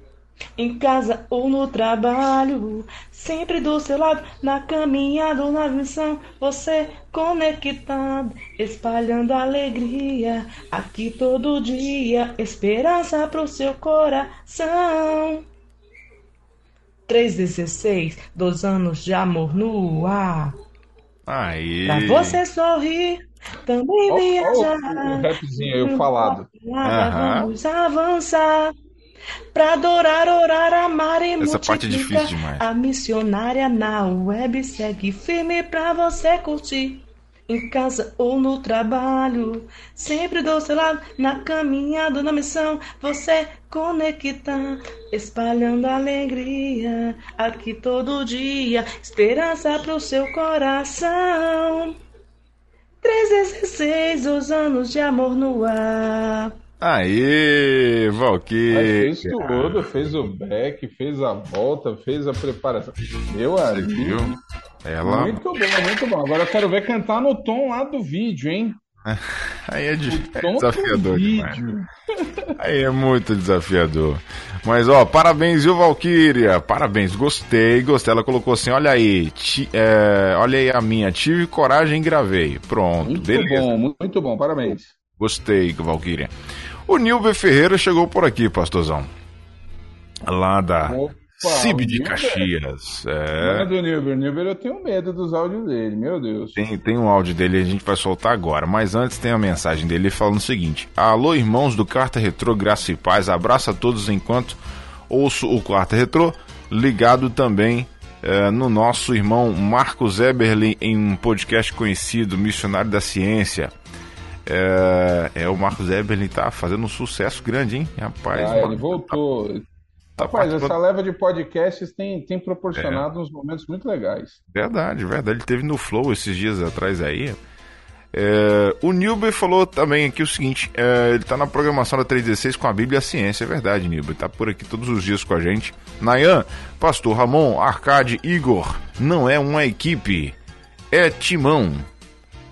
S7: Em casa ou no trabalho, sempre do seu lado, na caminhada ou na missão, você conectado, espalhando alegria, aqui todo dia, esperança pro seu coração. 316, dois anos de amor no ar.
S2: Aí.
S7: Pra você sorrir, também viajar.
S3: Oh, oh, o rapzinho aí, falado.
S7: Vamos avançar. Pra adorar, orar, amar e
S2: Essa parte é difícil demais.
S7: A missionária na web segue firme pra você curtir. Em casa ou no trabalho, sempre do seu lado, na caminhada, na missão, você conecta, espalhando alegria, aqui todo dia, esperança pro seu coração. 316, os anos de amor no ar.
S2: Aê, Valkyrie!
S3: Fez tudo, fez o back, fez a volta, fez a preparação. Meu amigo.
S2: Ela...
S3: Muito bom, muito bom. Agora eu quero ver cantar no tom lá do vídeo, hein?
S2: Aí é, de... é desafiador demais. Aí é muito desafiador. Mas ó, parabéns, viu, Valkyria? Parabéns, gostei, gostei. Ela colocou assim: olha aí, ti, é, olha aí a minha, tive coragem e gravei. Pronto,
S3: muito
S2: beleza.
S3: Muito bom, muito bom, parabéns.
S2: Gostei, Valkyria. O Nilber Ferreira chegou por aqui, pastorzão. Lá da Opa, Cib de Caxias.
S3: É. do Nilber. Nilber, eu tenho medo dos áudios dele, meu Deus.
S2: Tem, tem um áudio dele a gente vai soltar agora. Mas antes tem a mensagem dele falando o seguinte: Alô, irmãos do Carta Retrô, graça e paz. Abraço a todos enquanto ouço o Carta Retrô. Ligado também é, no nosso irmão Marcos Eberlin em um podcast conhecido, Missionário da Ciência. É, é o Marcos Eberlin tá fazendo um sucesso grande, hein? Rapaz,
S3: ah, ele voltou. Tá, tá Rapaz, essa leva de podcasts tem, tem proporcionado é. uns momentos muito legais.
S2: Verdade, verdade. Ele teve no Flow esses dias atrás aí. É, o Nilber falou também aqui o seguinte: é, ele está na programação da 316 com a Bíblia e a Ciência. É verdade, Nilber. Está por aqui todos os dias com a gente. Nayan, Pastor Ramon, Arcade, Igor. Não é uma equipe, é timão.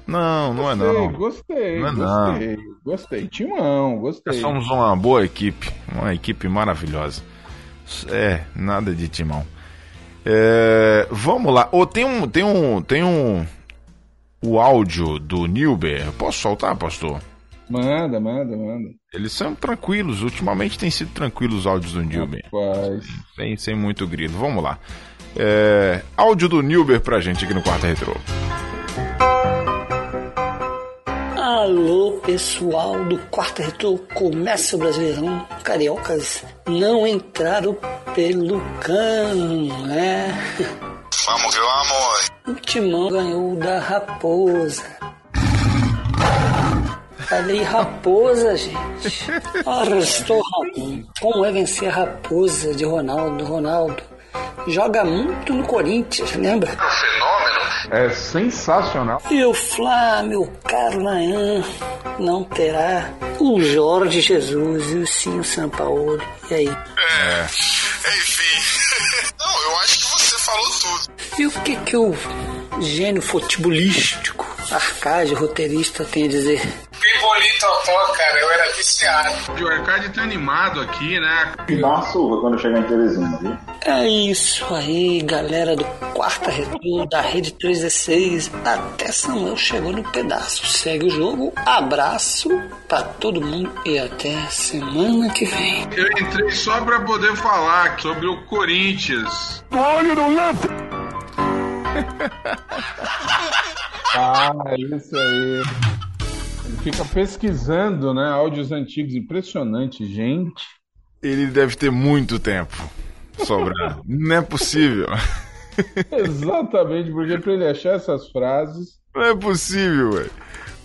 S2: Não, não
S3: gostei,
S2: é não.
S3: Gostei,
S2: não é
S3: gostei,
S2: não.
S3: gostei. Timão, gostei.
S2: somos uma boa equipe, uma equipe maravilhosa. É, nada de timão. É, vamos lá. Oh, tem um, tem um, tem um, o áudio do Nilber. Posso soltar, pastor?
S3: Manda, manda, manda.
S2: Eles são tranquilos. Ultimamente tem sido tranquilos os áudios do Nilber.
S3: Rapaz.
S2: Sem, sem muito grito. Vamos lá. É, áudio do Nilber pra gente aqui no Quarta Retrô.
S8: Alô, pessoal do quarto retrô começa o Brasileirão. Cariocas não entraram pelo cano, né?
S9: Vamos que vamos!
S8: O Timão ganhou da Raposa. Falei raposa, gente. Arrestou Ramon. Como é vencer a raposa de Ronaldo? Ronaldo joga muito no Corinthians, lembra?
S9: Fenômeno.
S3: É sensacional.
S8: E o Flá, meu caro Nayan, não terá o Jorge Jesus e o Sim Sampaoli. E aí?
S9: É, enfim. Não, eu acho que você falou tudo.
S8: E o que que o gênio futebolístico, Arcade, roteirista, tem a dizer?
S9: Pimbolim Totó, cara, eu era viciado.
S3: O Arcade tá animado aqui, né?
S10: E dá uma surra quando chegar em Teresina, viu?
S8: É isso aí, galera do Quarta Retrô, da Rede 316. Até Samuel chegou no pedaço. Segue o jogo, abraço pra todo mundo e até semana que vem.
S3: Eu entrei só pra poder falar sobre o Corinthians.
S1: Olho no lance!
S3: Ah, isso aí. Ele fica pesquisando, né? Áudios antigos, impressionante, gente.
S2: Ele deve ter muito tempo sobrando. Não é possível.
S3: Exatamente, porque pra ele achar essas frases.
S2: Não é possível, velho.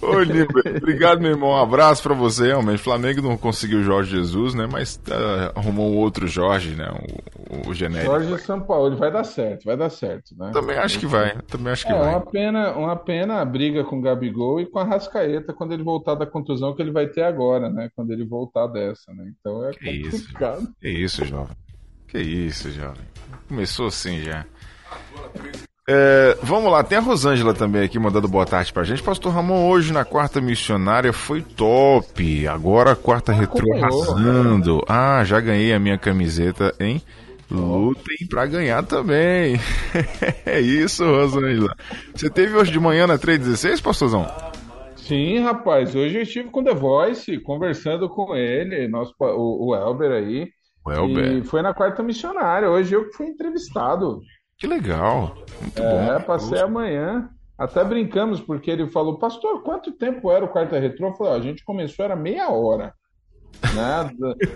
S2: Ô, obrigado, meu irmão. Um abraço pra você. Realmente, Flamengo não conseguiu o Jorge Jesus, né? Mas uh, arrumou um outro Jorge, né? O, o genérico.
S3: Jorge Sampaoli, vai dar certo, vai dar certo, né?
S2: Também acho que vai. Também acho que
S3: É
S2: vai.
S3: uma pena, uma pena a briga com o Gabigol e com a Rascaeta quando ele voltar da contusão que ele vai ter agora, né? Quando ele voltar dessa, né? Então é
S2: Que isso,
S3: complicado.
S2: Que isso, jovem. Que isso, jovem. Começou assim já. É, vamos lá, tem a Rosângela também aqui mandando boa tarde pra gente. Pastor Ramon, hoje na quarta missionária foi top. Agora a quarta retrô
S3: acompanhou.
S2: arrasando. Ah, já ganhei a minha camiseta, hein? Lutem pra ganhar também. é isso, Rosângela. Você teve hoje de manhã na 316, pastorzão?
S3: Sim, rapaz, hoje eu estive com The Voice, conversando com ele, nosso, o, o Elber aí.
S2: O Elber.
S3: E foi na quarta missionária. Hoje eu fui entrevistado.
S2: Que legal. Muito
S3: É,
S2: bom.
S3: passei amanhã. Até brincamos, porque ele falou, pastor, quanto tempo era o quarta retrô? Eu falei, ó, a gente começou, era meia hora. Né?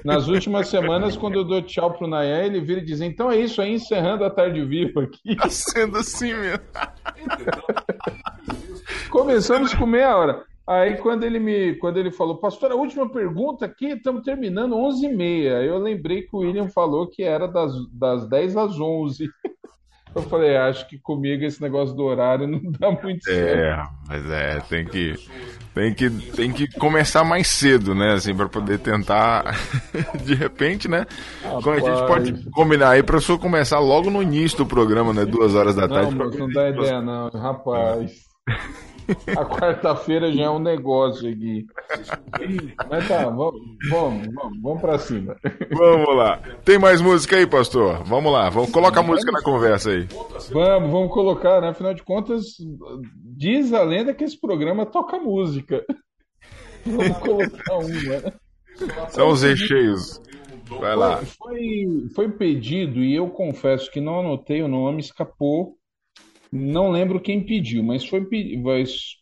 S3: Nas últimas semanas, quando eu dou tchau pro Nayan, ele vira e diz, então é isso aí, encerrando a tarde viva aqui.
S2: Tá sendo assim mesmo.
S3: Começamos com meia hora. Aí quando ele me, quando ele falou, pastor, a última pergunta aqui, estamos terminando 11h30. Eu lembrei que o William falou que era das, das 10 às 11. Eu falei, acho que comigo esse negócio do horário não dá muito certo.
S2: É, mas é, tem que, tem que, tem que começar mais cedo, né, assim, para poder tentar, de repente, né, a gente pode combinar aí para só começar logo no início do programa, né, duas horas da
S3: Não,
S2: tarde.
S3: moço, não dá ideia não, rapaz. A quarta-feira já é um negócio aqui. Mas tá, vamos, vamos, vamos, vamos pra cima.
S2: Vamos lá. Tem mais música aí, pastor? Vamos lá, vamos, coloca a música na conversa aí.
S3: Vamos, vamos colocar, né? Afinal de contas, diz a lenda que esse programa toca música. Vamos colocar uma, né?
S2: São os recheios. Vai lá.
S3: Foi, foi pedido, e eu confesso que não anotei o nome, escapou. Não lembro quem pediu, mas foi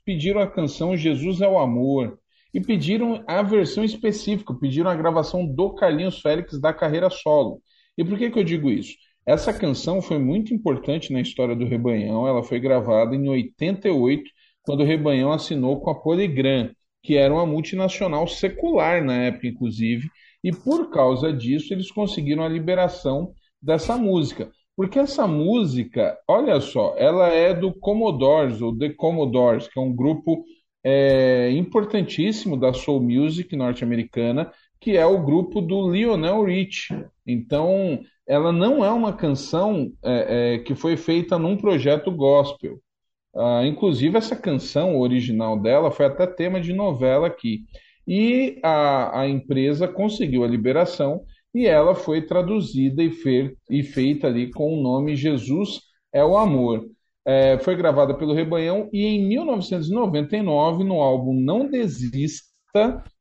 S3: pediram a canção Jesus é o Amor. E pediram a versão específica, pediram a gravação do Carlinhos Félix da carreira solo. E por que que eu digo isso? Essa canção foi muito importante na história do Rebanhão. Ela foi gravada em 88, quando o Rebanhão assinou com a Polygram, que era uma multinacional secular na época, inclusive. E por causa disso, eles conseguiram a liberação dessa música. Porque essa música, olha só, ela é do Commodores, ou The Commodores, que é um grupo é, importantíssimo da soul music norte-americana, que é o grupo do Lionel Richie. Então, ela não é uma canção é, é, que foi feita num projeto gospel. Ah, inclusive, essa canção original dela foi até tema de novela aqui. E a, a empresa conseguiu a liberação e ela foi traduzida e, fe- e feita ali com o nome Jesus é o Amor. É, foi gravada pelo Rebanhão e em 1999, no álbum Não Desista,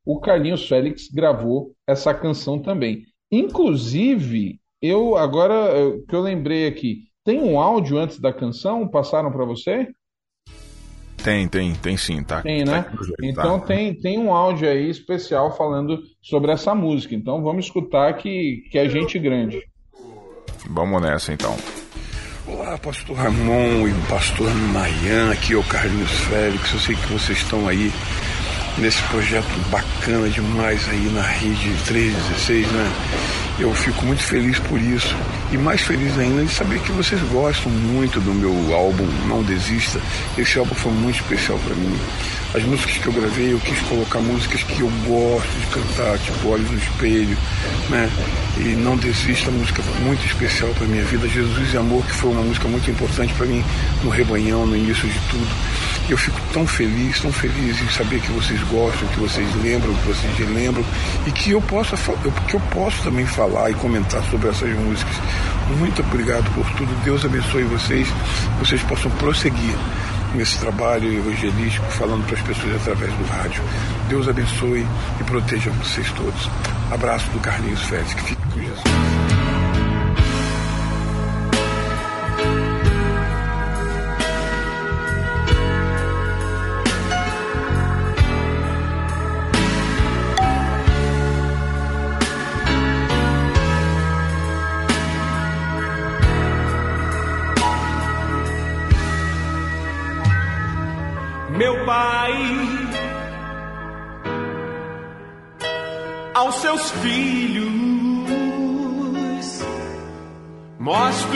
S3: o Carlinhos Félix gravou essa canção também. Inclusive, eu agora eh, que eu lembrei aqui, tem um áudio antes da canção? Passaram para você?
S2: Tem, tem, tem sim, tá?
S3: Tem, né?
S2: Tá,
S3: então
S2: tá.
S3: tem, tem um áudio aí especial falando sobre essa música. Então vamos escutar que, que é gente grande.
S2: Vamos nessa então.
S11: Olá, pastor Ramon e pastor Mayan, aqui é o Carlinhos Félix. Eu sei que vocês estão aí nesse projeto bacana demais aí na rede 316, né? Eu fico muito feliz por isso e mais feliz ainda de saber que vocês gostam muito do meu álbum Não Desista. Esse álbum foi muito especial para mim. As músicas que eu gravei, eu quis colocar músicas que eu gosto de cantar, tipo Olhos no Espelho, né? E Não Desista, música muito especial para minha vida. Jesus e Amor, que foi uma música muito importante para mim no Rebanhão, no início de tudo. E eu fico tão feliz, tão feliz em saber que vocês gostam, que vocês lembram, que vocês relembram e que eu possa que eu posso também falar e comentar sobre essas músicas. Muito obrigado por tudo. Deus abençoe vocês, vocês possam prosseguir nesse trabalho evangelístico, falando para as pessoas através do rádio. Deus abençoe e proteja vocês todos. Abraço do Carlinhos Félix,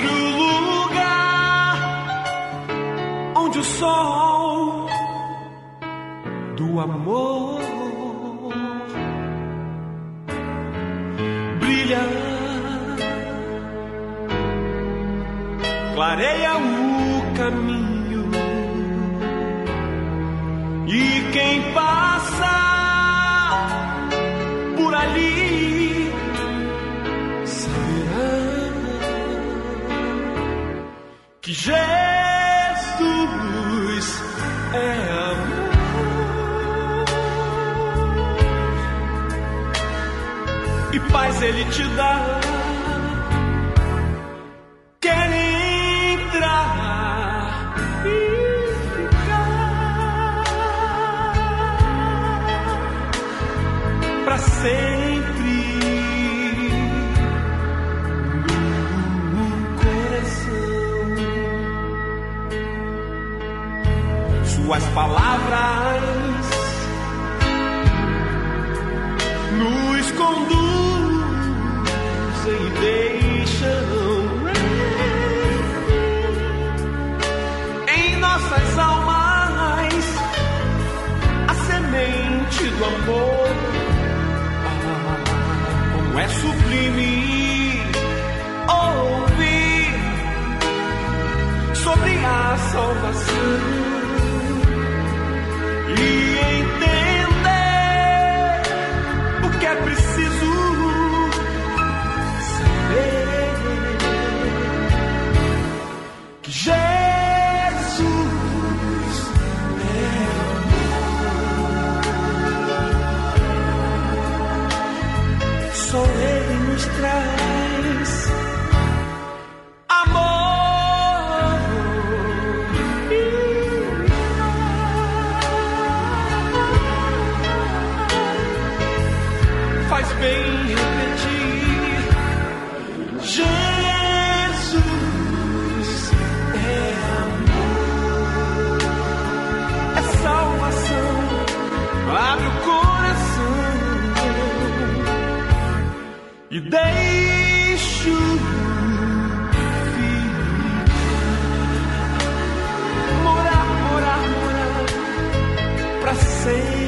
S12: through. Te dá. Para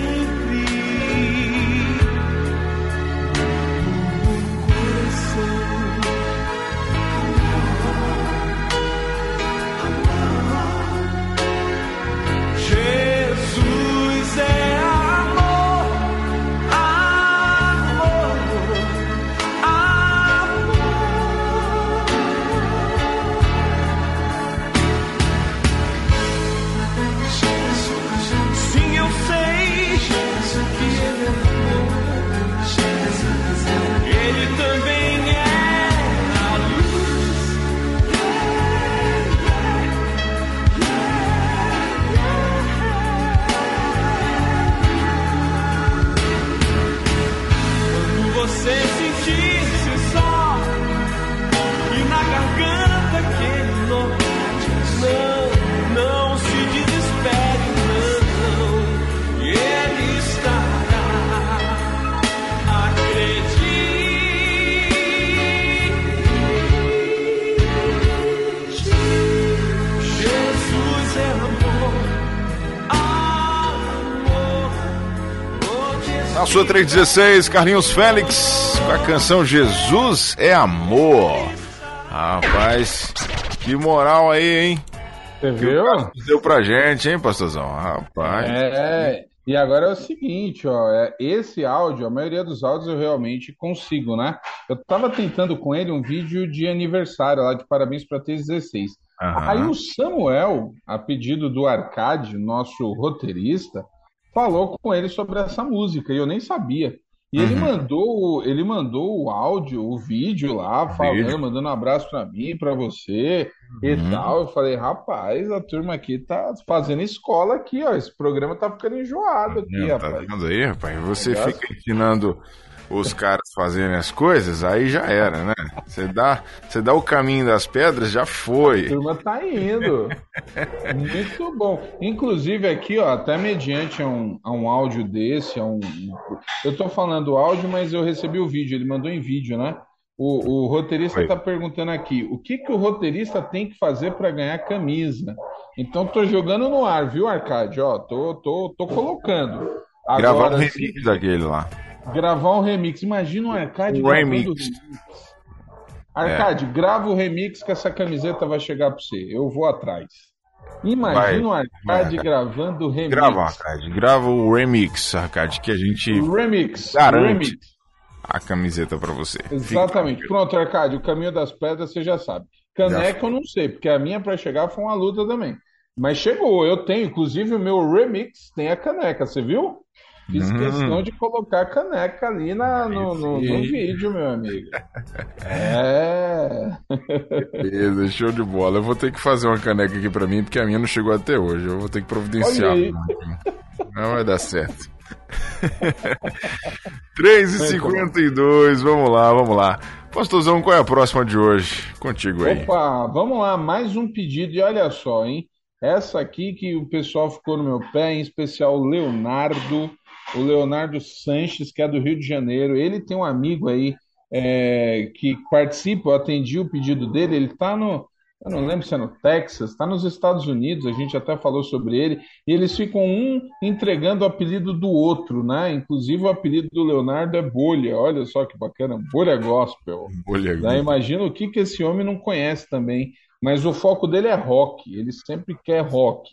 S2: Sua 316, Carlinhos Félix, com a canção Jesus é Amor. Rapaz, que moral aí, hein?
S3: Você viu?
S2: Deu pra gente, hein, pastorzão? Rapaz.
S3: É, e agora é o seguinte, ó, é, esse áudio, a maioria dos áudios eu realmente consigo, né? Eu tava tentando com ele um vídeo de aniversário lá de parabéns para T16.
S2: Aham.
S3: Aí o Samuel, a pedido do Arcade, nosso roteirista, falou com ele sobre essa música e eu nem sabia. E ele
S2: Uhum.
S3: mandou, ele mandou o áudio, o vídeo lá, falando,
S2: Vídeo.
S3: mandando um abraço pra mim, pra você e
S2: Uhum.
S3: tal. Eu falei, rapaz, a turma aqui tá fazendo escola aqui, ó. Esse programa tá ficando enjoado aqui,
S2: Tá
S3: rapaz.
S2: vendo aí, rapaz? Você
S3: Negócio-
S2: fica ensinando os caras fazerem as coisas, aí já era, né? Você dá, você dá o caminho das pedras, já
S3: A
S2: foi.
S3: turma tá indo. Muito bom. Inclusive aqui, ó, até mediante a um, a um áudio desse, a um, eu tô falando áudio, mas eu recebi o vídeo, ele mandou em vídeo, né? O, o roteirista
S2: Oi.
S3: tá perguntando aqui, o que que o roteirista tem que fazer para ganhar camisa? Então tô jogando no ar, viu, Arcade? Ó, tô, tô, tô colocando.
S2: Gravar um remix daquele lá.
S3: Gravar um remix, imagina um Arcade
S2: remix.
S3: Arcade, grava o remix que essa camiseta vai chegar para você. Eu vou atrás. Imagina o Arcade
S2: vai.
S3: gravando o remix.
S2: Grava, Arcade. Grava o remix, Arcade, que a gente
S3: Remix.
S2: garante
S3: Remix.
S2: a camiseta pra você.
S3: Exatamente. Pronto, Arcade, o caminho das pedras você já sabe. Caneca eu não sei, porque a minha para chegar foi uma luta também. Mas chegou, eu tenho, inclusive o meu remix tem a caneca, você viu? Fiz questão de colocar a caneca ali na, no, no- no vídeo, meu amigo. É.
S2: Beleza, show de bola. Eu vou ter que fazer uma caneca aqui pra mim, porque a minha não chegou até hoje. Eu vou ter que providenciar. Não vai dar certo. 3h52, vamos lá, vamos lá. Pastorzão, qual é a próxima de hoje? Contigo aí.
S3: Opa, vamos lá, mais um pedido e olha só, hein? Essa aqui que o pessoal ficou no meu pé, em especial o Leonardo, o Leonardo Sanches, que é do Rio de Janeiro. Ele tem um amigo aí é, que participa, eu atendi o pedido dele, ele tá no, eu não lembro se é no Texas, tá nos Estados Unidos, a gente até falou sobre ele, e eles ficam um entregando o apelido do outro, né? Inclusive o apelido do Leonardo é Bolha, olha só que bacana, Bolha Gospel.
S2: Bolha
S3: Né? Imagina o que, que esse homem não conhece também. Mas o foco dele é rock, ele sempre quer rock.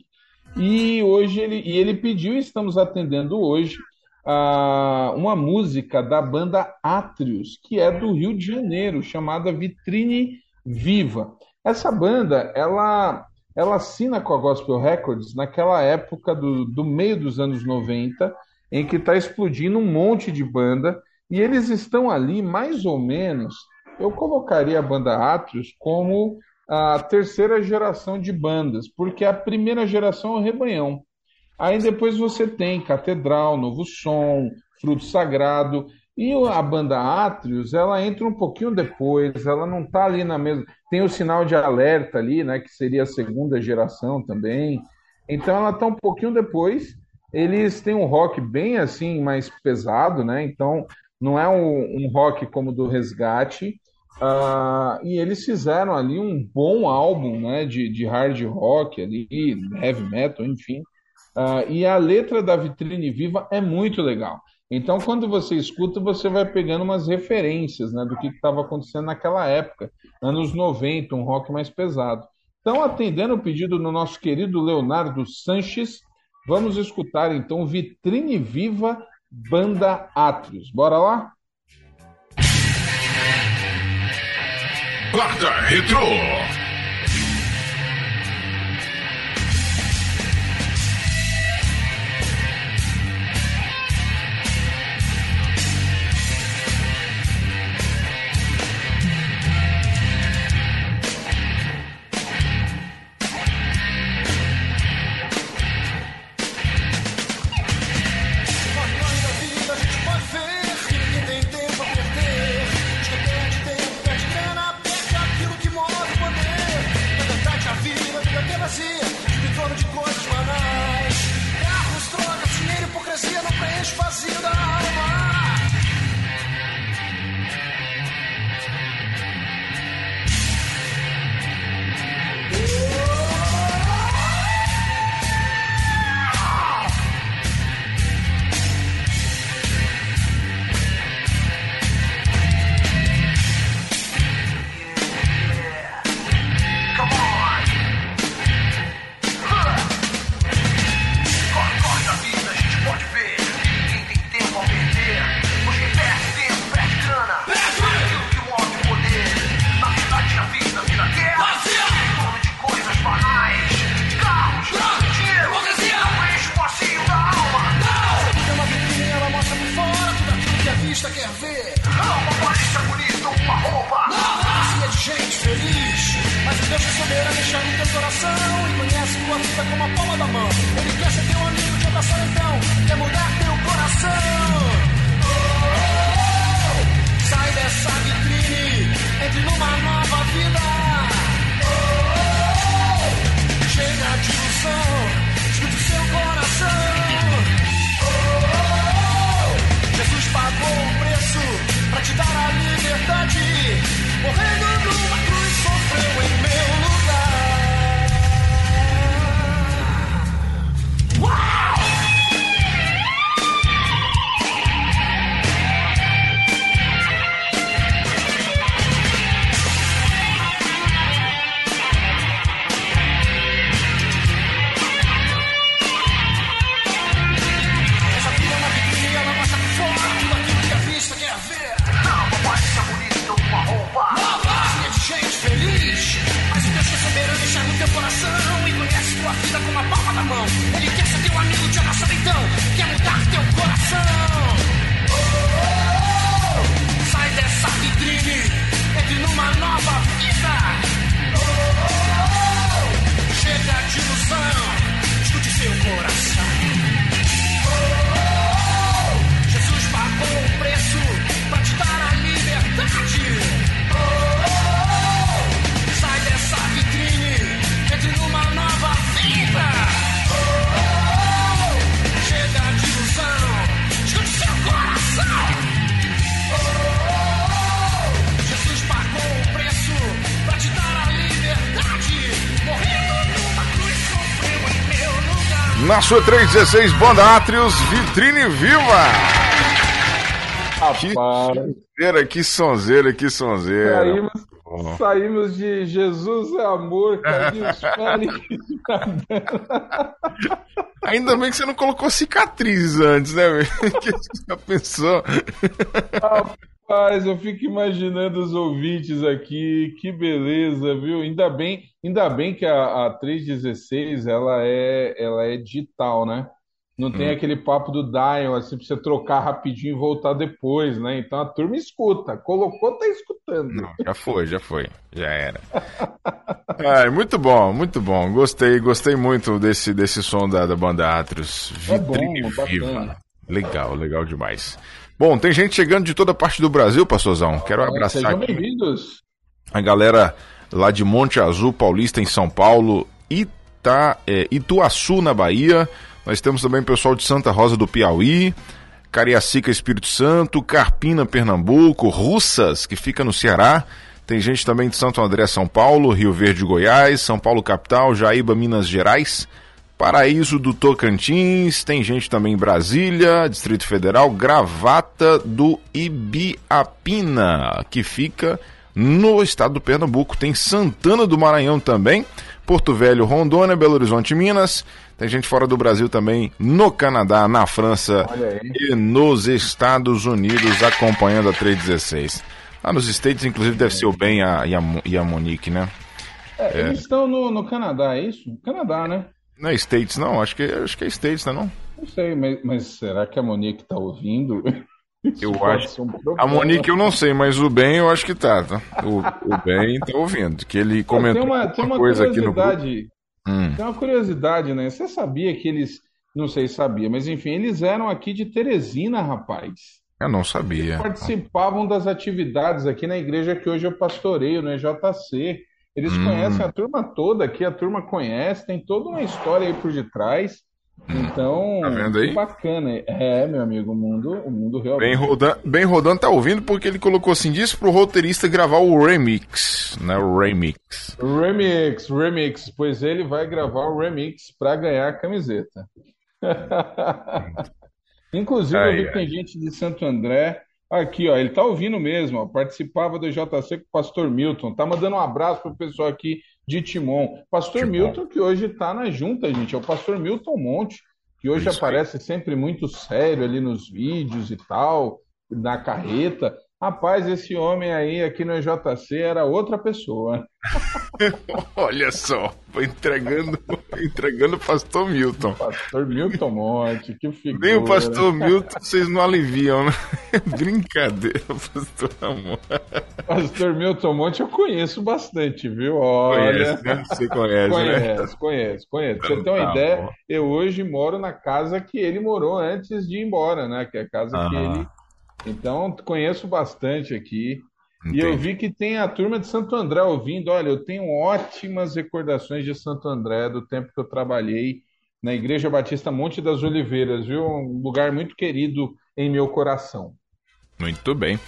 S3: E hoje ele, e ele pediu, e estamos atendendo hoje, ah, uma música da banda Atrios, que é do Rio de Janeiro, chamada Vitrine Viva. Essa banda, ela, ela assina com a Gospel Records naquela época do, do meio dos anos 90, em que está explodindo um monte de banda, e eles estão ali mais ou menos. Eu colocaria a banda Atrios como a terceira geração de bandas, porque a primeira geração é o Rebanhão. Aí depois você tem Catedral, Novo Som, Fruto Sagrado, e a banda Atrios, ela entra um pouquinho depois, ela não está ali na mesma. Tem o sinal de alerta ali, né, que seria a segunda geração também. Então ela está um pouquinho depois. Eles têm um rock bem assim, mais pesado, né? Então não é um, um rock como do Resgate. Ah, e eles fizeram ali um bom álbum, né, de, de hard rock ali, heavy metal, enfim. Ah, e a letra da Vitrine Viva é muito legal. Então, quando você escuta, você vai pegando umas referências, né, do que estava acontecendo naquela época, anos 90, um rock mais pesado. Então, atendendo o pedido do nosso querido Leonardo Sanches, vamos escutar então Vitrine Viva Banda Atrios. Bora lá?
S13: Quarta Retrô.
S12: Na
S2: sua 316 Banda Atrios, Vitrine Viva! Que sonzeira, que sonzeira, que sonzeira.
S3: Saímos, saímos de Jesus é amor, Carlinhos Félix.
S2: Ainda bem que você não colocou cicatrizes antes, né, velho? Que você já pensou?
S3: Rapaz, eu fico imaginando os ouvintes aqui, que beleza, viu? Ainda bem, ainda bem que a, a 316 ela é, ela é digital, né? Não tem
S2: Hum.
S3: aquele papo do dial, assim, pra você trocar rapidinho e voltar depois, né? Então a turma escuta. Colocou, tá escutando.
S2: Não, já foi, já foi. Já era. Ai, muito bom, muito bom. Gostei, gostei muito desse, desse som da, da banda Atrios.
S3: É bom,
S2: Vitrine
S3: bacana.
S2: Viva. Legal, legal demais. Bom, tem gente chegando de toda parte do Brasil, pastorzão. Quero abraçar
S3: Sejam
S2: aqui
S3: bem-vindos.
S2: a galera lá de Monte Azul Paulista, em São Paulo, Ita, é, Ituaçu, na Bahia. Nós temos também o pessoal de Santa Rosa do Piauí, Cariacica, Espírito Santo, Carpina, Pernambuco, Russas, que fica no Ceará. Tem gente também de Santo André, São Paulo, Rio Verde, Goiás, São Paulo, capital, Jaíba, Minas Gerais. Paraíso do Tocantins, tem gente também em Brasília, Distrito Federal, Gravata do Ibiapina, que fica no estado do Pernambuco. Tem Santana do Maranhão também, Porto Velho, Rondônia, Belo Horizonte, Minas. Tem gente fora do Brasil também, no Canadá, na França e nos Estados Unidos, acompanhando a 316. Lá nos States, inclusive, deve ser o Ben e a, e e a Monique, né?
S3: É,
S2: É.
S3: Eles estão no, no Canadá, é isso? Canadá, né?
S2: Não é States, não? Acho que, acho que é States, não é não?
S3: Não sei, mas, mas será que a Monique tá ouvindo?
S2: Eu
S3: pode
S2: acho.
S3: um.
S2: A Monique eu não sei, mas o Ben eu acho que tá, tá? O, o Ben tá ouvindo, que ele comentou
S3: tem uma, tem uma
S2: coisa aqui no. Hum.
S3: Tem uma curiosidade, né? Você sabia que eles. Não sei se sabia, mas enfim, eles eram aqui de Teresina, rapaz.
S2: Eu não sabia.
S3: Participavam das atividades aqui na igreja que hoje eu pastoreio, no EJC. Eles
S2: Hum.
S3: conhecem a turma toda aqui, a turma conhece, tem toda uma história aí por detrás. Então,
S2: Tá vendo aí?
S3: bacana. É, meu amigo, o mundo, o mundo realmente.
S2: Ben Rodan, ben Rodan tá ouvindo porque ele colocou assim: disse pro roteirista gravar o remix, né? O remix.
S3: Remix, remix, pois ele vai gravar o remix para ganhar a camiseta. Inclusive, eu
S2: Ai,
S3: vi que tem gente de Santo André. Aqui, ó, ele tá ouvindo mesmo, ó, participava do JC com o Pastor Milton. Tá mandando um abraço pro pessoal aqui de Timon. Pastor
S2: Timon.
S3: Milton, que hoje tá na junta, gente, é o Pastor Milton Monte, que hoje
S2: Isso aí.
S3: aparece sempre muito sério ali nos vídeos e tal, na carreta. Rapaz, esse homem aí aqui no JC era outra pessoa.
S2: Olha só, entregando, entregando o pastor Milton.
S3: Pastor Milton Monte, que figura.
S2: Nem o pastor Milton vocês não aliviam, né? Brincadeira, pastor Amor.
S3: Pastor Milton Monte eu conheço bastante, viu? Olha.
S2: Conhece, né? Você conhece,
S3: Conhece,
S2: né?
S3: conhece, conhece. Pra Você
S2: Então
S3: tem uma
S2: tá
S3: ideia, eu hoje moro na casa que ele morou antes de ir embora, né? Que é a casa que
S2: Aham.
S3: ele. Então, conheço bastante aqui. E eu vi que tem a turma de Santo André ouvindo. Olha, eu tenho ótimas recordações de Santo André, do tempo que eu trabalhei na Igreja Batista Monte das Oliveiras, viu? Um lugar muito querido em meu coração.
S2: Muito bem.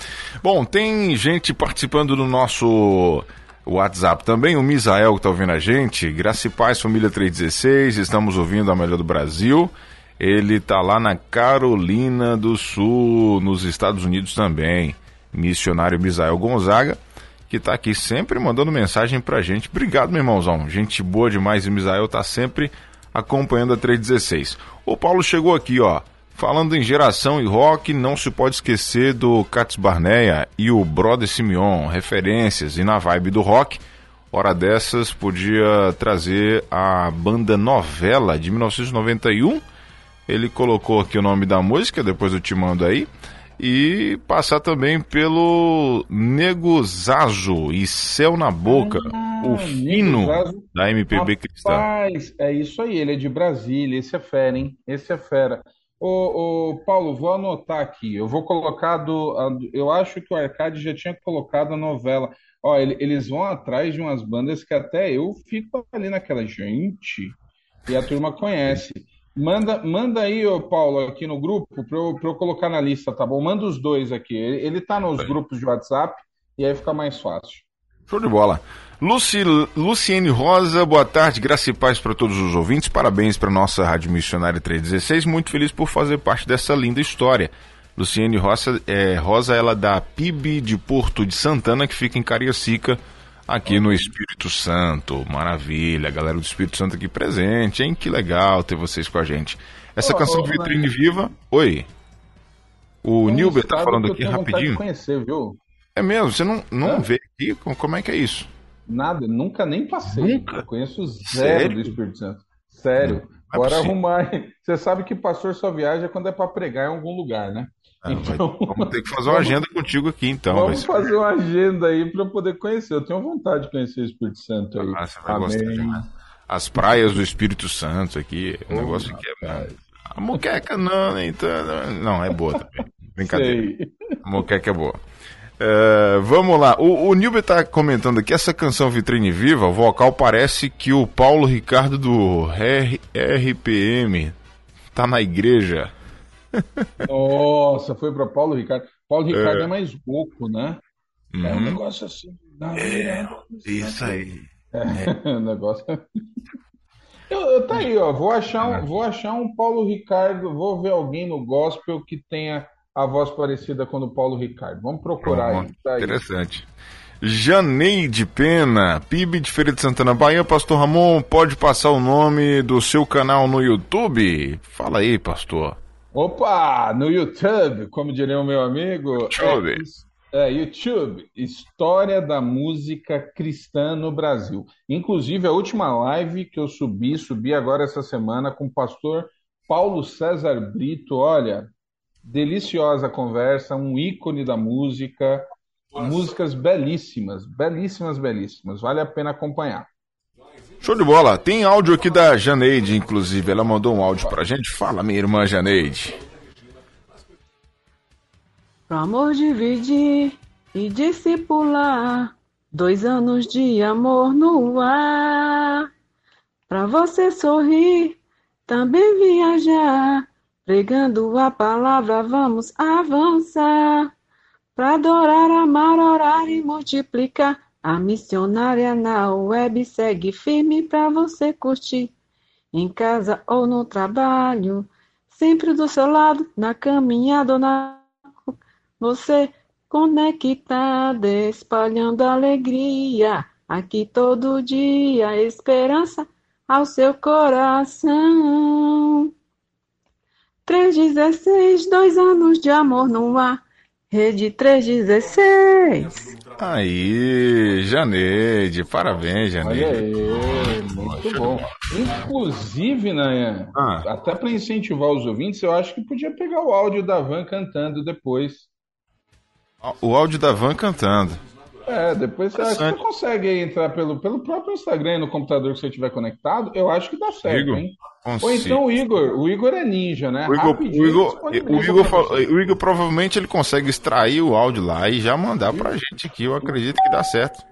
S2: Bom, tem gente participando do nosso WhatsApp também. O Misael que está ouvindo a gente. Graça e Paz, Família 316. Estamos ouvindo a melhor do Brasil. Ele está lá na Carolina do Sul, nos Estados Unidos também. Missionário Misael Gonzaga, que está aqui sempre mandando mensagem pra gente. Obrigado, meu irmãozão. Gente boa demais. E Misael tá sempre acompanhando a 316. O Paulo chegou aqui, ó. Falando em geração e rock, não se pode esquecer do Cats Barneia e o Brother Simeon, referências e na vibe do rock. Hora dessas podia trazer a banda Novela de 1991. Ele colocou aqui o nome da música, depois eu te mando aí. E passar também pelo Nego Zazo e Céu na Boca, o fino
S3: Zazo.
S2: da MPB cristã.
S3: Rapaz, é isso aí, ele é de Brasília, esse é fera, hein? Esse é fera. Ô, ô, Paulo, vou anotar aqui. Eu vou colocar do. eu acho que o Arcade já tinha colocado a novela. Ó, ele- eles vão atrás de umas bandas que até eu fico ali naquela gente e a turma conhece. Manda, manda aí, ô Paulo, aqui no grupo para eu, eu colocar na lista, tá bom? Manda os dois aqui. Ele, ele tá nos grupos de WhatsApp e aí fica mais fácil.
S2: Show de bola. Luci, Luciene Rosa, boa tarde, graça e paz para todos os ouvintes. Parabéns para nossa Rádio Missionária 316. Muito feliz por fazer parte dessa linda história. Luciene Rosa, é, Rosa, ela da PIB de Porto de Santana, que fica em Cariacica, aqui no Espírito Santo. Maravilha, galera do Espírito Santo aqui presente, hein? Que legal ter vocês com a gente. Essa
S3: Ô,
S2: canção
S3: ô,
S2: Vitrine Viva. Oi. O
S3: Tem um
S2: Nilber tá falando aqui rapidinho.
S3: conhecer, viu?
S2: É mesmo, você não, não
S3: Hã?
S2: vê aqui? Como- Como é que é isso?
S3: Nada, nunca nem passei.
S2: Nunca?
S3: Eu conheço zero
S2: Sério?
S3: do Espírito Santo. Sério.
S2: Não é
S3: Agora
S2: possível.
S3: arrumar. Você sabe que pastor só viaja quando é para pregar em algum lugar, né?
S2: Ah, vai-
S3: Então,
S2: vamos ter que fazer uma agenda contigo aqui, então.
S3: vamos fazer uma agenda aí para eu poder conhecer. Eu tenho vontade de conhecer o Espírito Santo aí.
S2: Ah, você vai gostar
S3: Amém.
S2: demais. As praias do Espírito Santo aqui, o negócio aqui é. A moqueca não, nem tanto. Não, é boa também. Brincadeira.
S3: Sei.
S2: A moqueca é boa. É, vamos lá. O, o Nilber tá comentando aqui, essa canção Vitrine Viva, o vocal parece que o Paulo Ricardo do R- RPM tá na igreja.
S3: Nossa, foi para Paulo Ricardo. Paulo Ricardo
S2: É.
S3: é, mais rouco, né? É um
S2: Uhum.
S3: negócio assim. Não,
S2: É, isso aí.
S3: É, o negócio. Eu, eu- tá aí, ó. Vou achar, um, vou achar um Paulo Ricardo. Vou ver alguém no gospel que tenha a voz parecida com do Paulo Ricardo. Vamos procurar aí. Tá aí.
S2: Interessante. Janeide Pena, PIB de Feira de Santana Bahia. Pastor Ramon, pode passar o nome do seu canal no YouTube? Fala aí, pastor.
S3: Opa, no YouTube, como diria o meu amigo.
S2: YouTube.
S3: É, é, YouTube, História da Música Cristã no Brasil. Inclusive, a última live que eu subi, subi agora essa semana com o pastor Paulo César Brito. Olha, deliciosa conversa, um ícone da música. Músicas belíssimas, belíssimas, belíssimas. Vale a pena acompanhar.
S2: Show de bola. Tem áudio aqui da Janeide, inclusive. Ela mandou um áudio pra gente. Fala, minha irmã Janeide.
S5: Pro amor dividir e discipular, dois anos de amor no ar. Pra você sorrir, também viajar, pregando a palavra, vamos avançar. Pra adorar, amar, orar e multiplicar. A missionária na web segue firme pra você curtir. Em casa ou no trabalho, sempre do seu lado, na caminhada ou na você conectada, espalhando alegria, aqui todo dia, esperança ao seu coração. 316, dois anos de amor no ar, Rede 316.
S2: Aí, Janeide, parabéns, Janeide.
S3: Aí, muito bom. Inclusive, Nayan,
S2: Ah.
S3: até para incentivar os ouvintes, eu acho que podia pegar o áudio da Van cantando depois.
S2: O áudio da Van cantando.
S3: É, depois você, acha que você consegue entrar pelo, pelo próprio Instagram no computador que você tiver conectado. Eu acho que dá certo, hein?
S2: Consigo.
S3: Ou então o Igor. O Igor é ninja, né?
S2: O Igor,
S3: Rapidinho
S2: o, Igor, o, Igor, o Igor provavelmente ele consegue extrair o áudio lá e já mandar pra gente aqui. Eu acredito que dá certo.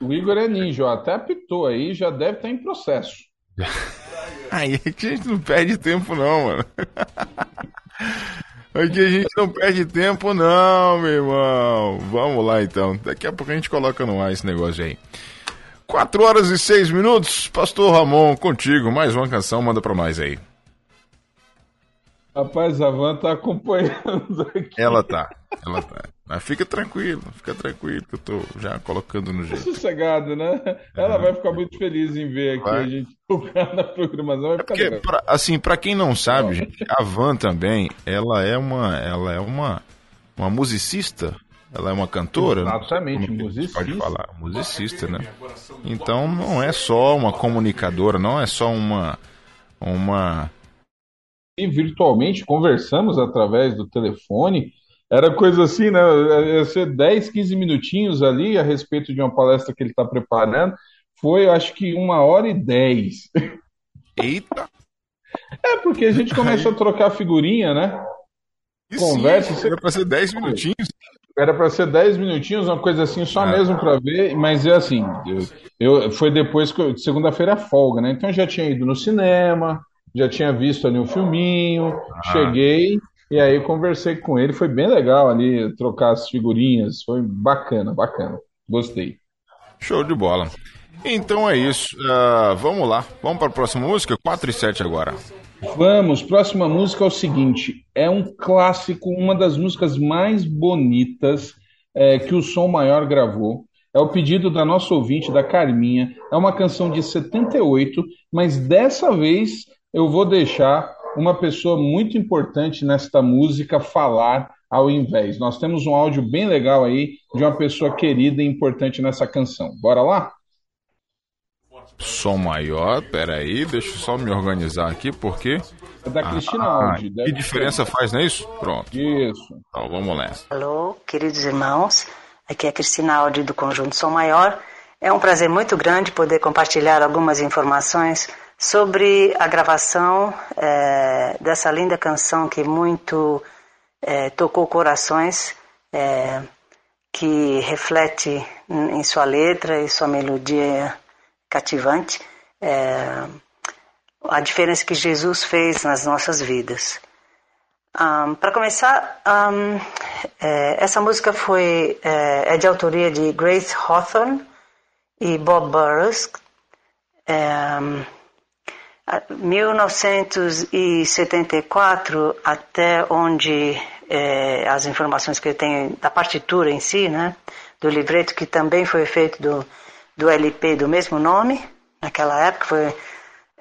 S3: O Igor é ninja, ó, até apitou aí, já deve estar em processo.
S2: Aí que a gente não perde tempo, não, mano. Aqui a gente não perde tempo, não, meu irmão. Vamos lá então. Daqui a pouco a gente coloca no ar esse negócio aí. 4 horas e 6 minutos. Pastor Ramon, contigo. Mais uma canção, manda pra nós aí.
S3: Rapaz, a Van tá acompanhando aqui.
S2: Ela tá, ela tá. Mas fica tranquilo, fica tranquilo que eu tô já colocando no jeito.
S3: Sossegado, né? Ela vai ficar muito feliz em ver aqui
S2: Vai.
S3: a gente tocar na programação. Vai ficar
S2: Porque, pra- assim, pra quem não sabe, gente, a Van também, ela é uma, ela é uma, uma musicista, ela é uma cantora. não
S3: Exatamente,
S2: como
S3: musicista.
S2: Pode falar, musicista, né? Então não é só uma comunicadora, não é só uma, uma,
S3: E virtualmente conversamos através do telefone. Era coisa assim, né? Ia ser 10, 15 minutinhos ali a respeito de uma palestra que ele está preparando. Foi, acho que, uma hora e dez.
S2: eita,
S3: É, porque a gente começou a trocar figurinha, né?
S2: e
S3: Conversa,
S2: sim, era pra ser 10 minutinhos.
S3: Era para ser 10 minutinhos, uma coisa assim, só
S2: Ah.
S3: mesmo para ver, mas é assim, eu, eu- foi depois que segunda-feira é folga, né? Então eu já tinha ido no cinema, já tinha visto ali um filminho,
S2: Ah.
S3: cheguei e aí conversei com ele, foi bem legal ali trocar as figurinhas, foi bacana, bacana. Gostei.
S2: Show de bola. Então é isso. ah, vamos lá. Vamos para a próxima música? 4 e 7 agora.
S3: Vamos, próxima música é o seguinte: é um clássico, uma das músicas mais bonitas é, que o Som Maior gravou. É o pedido da nossa ouvinte, da Carminha. É uma canção de 78, mas dessa vez eu vou deixar uma pessoa muito importante nesta música falar ao invés. Nós temos um áudio bem legal aí de uma pessoa querida e importante nessa canção. Bora lá?
S2: Som maior, peraí, deixa eu só me organizar aqui, porque.
S3: É da Cristina
S2: Ah,
S3: Aldi.
S2: que diferença faz, não é isso? Pronto.
S3: Isso.
S2: Então vamos nessa.
S13: Alô, queridos irmãos. Aqui é a Cristina Aldi do Conjunto Som Maior. É um prazer muito grande poder compartilhar algumas informações sobre a gravação eh, dessa linda canção que muito eh, tocou corações, eh, que reflete em sua letra e sua melodia cativante eh, a diferença que Jesus fez nas nossas vidas. Para começar, um, é, essa música foi é, é de autoria de Grace Hawthorne e Bob Burrows. É, a- 1974 até onde é, as informações que eu tenho da partitura em si, né, do livreto que também foi feito do, do LP do mesmo nome naquela época foi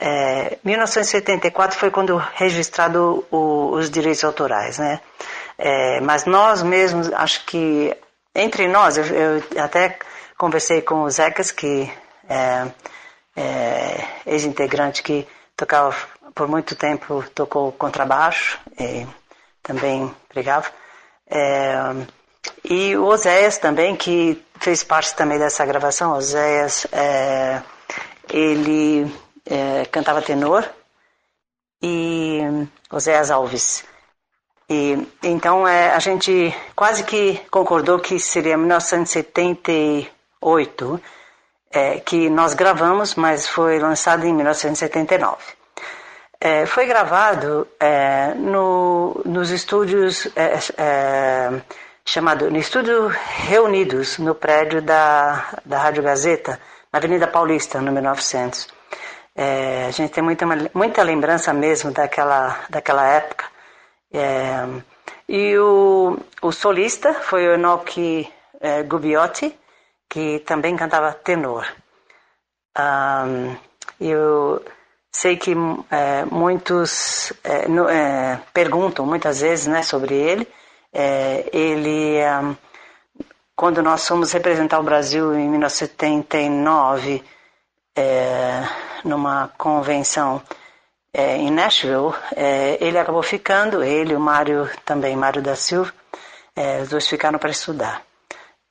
S13: é, 1974 foi quando registrado o- os direitos autorais, né? É, mas nós mesmos, acho que entre nós, eu, eu até conversei com o Zecas, que é, é ex-integrante que tocava por muito tempo, tocou contrabaixo e também pregava. É, e o Oséias também, que fez parte também dessa gravação. Oséias, é, ele é, cantava tenor e Oséias Alves. E então é, a gente quase que concordou que seria 1978 é, que nós gravamos, mas foi lançado em 1979. É, foi gravado é, no, nos estúdios é, é, chamado no estúdio Reunidos no prédio da, da Rádio Gazeta na Avenida Paulista número 900 é, a gente tem muita muita lembrança mesmo daquela daquela época e o, o solista foi o Enoch Gubiotti que também cantava tenor um, eu sei que é, muitos é, no, é, perguntam muitas vezes né, sobre ele.
S14: Ele, um, quando nós fomos representar o Brasil em 1979, é, numa convenção em Nashville, ele acabou ficando, ele e o Mário também, Mário da Silva, os dois ficaram para estudar.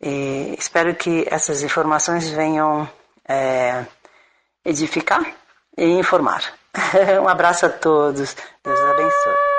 S14: E espero que essas informações venham é, edificar e informar. um abraço a todos. Deus abençoe.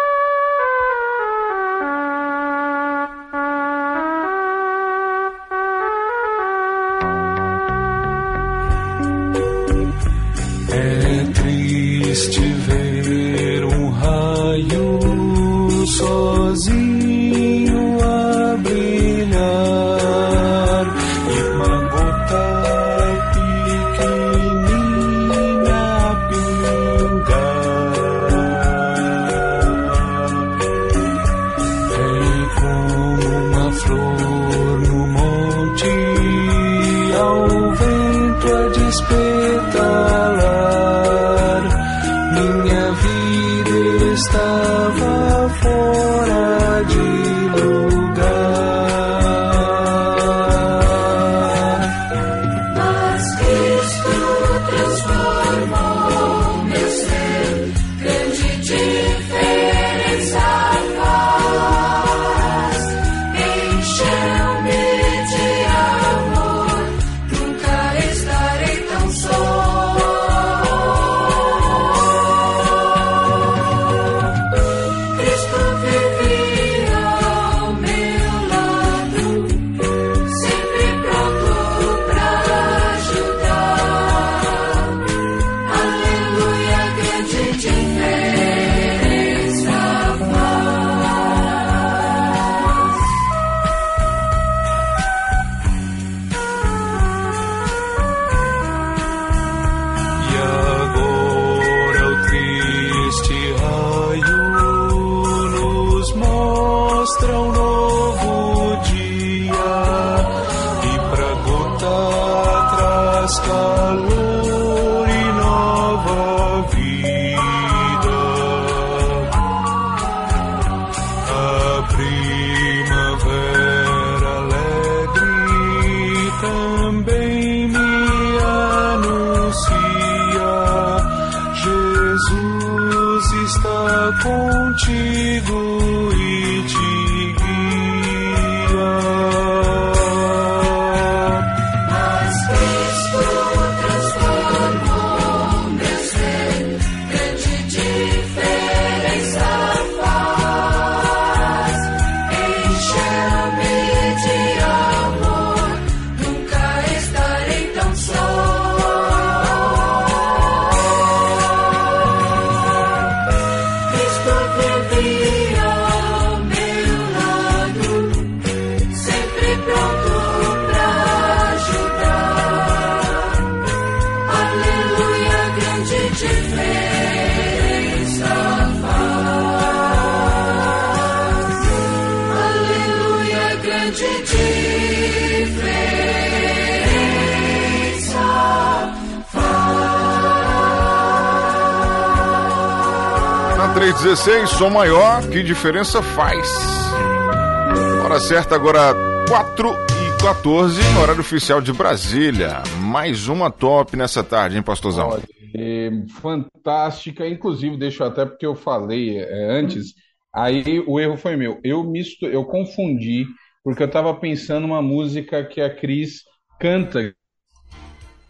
S2: Som maior, que diferença faz? Hora certa agora, 4 e 14, no horário oficial de Brasília. Mais uma top nessa tarde, hein, pastorzão?
S3: É, fantástica, inclusive, deixa eu até porque eu falei é, antes, aí o erro foi meu. Eu misto, eu confundi, porque eu estava pensando uma música que a Cris canta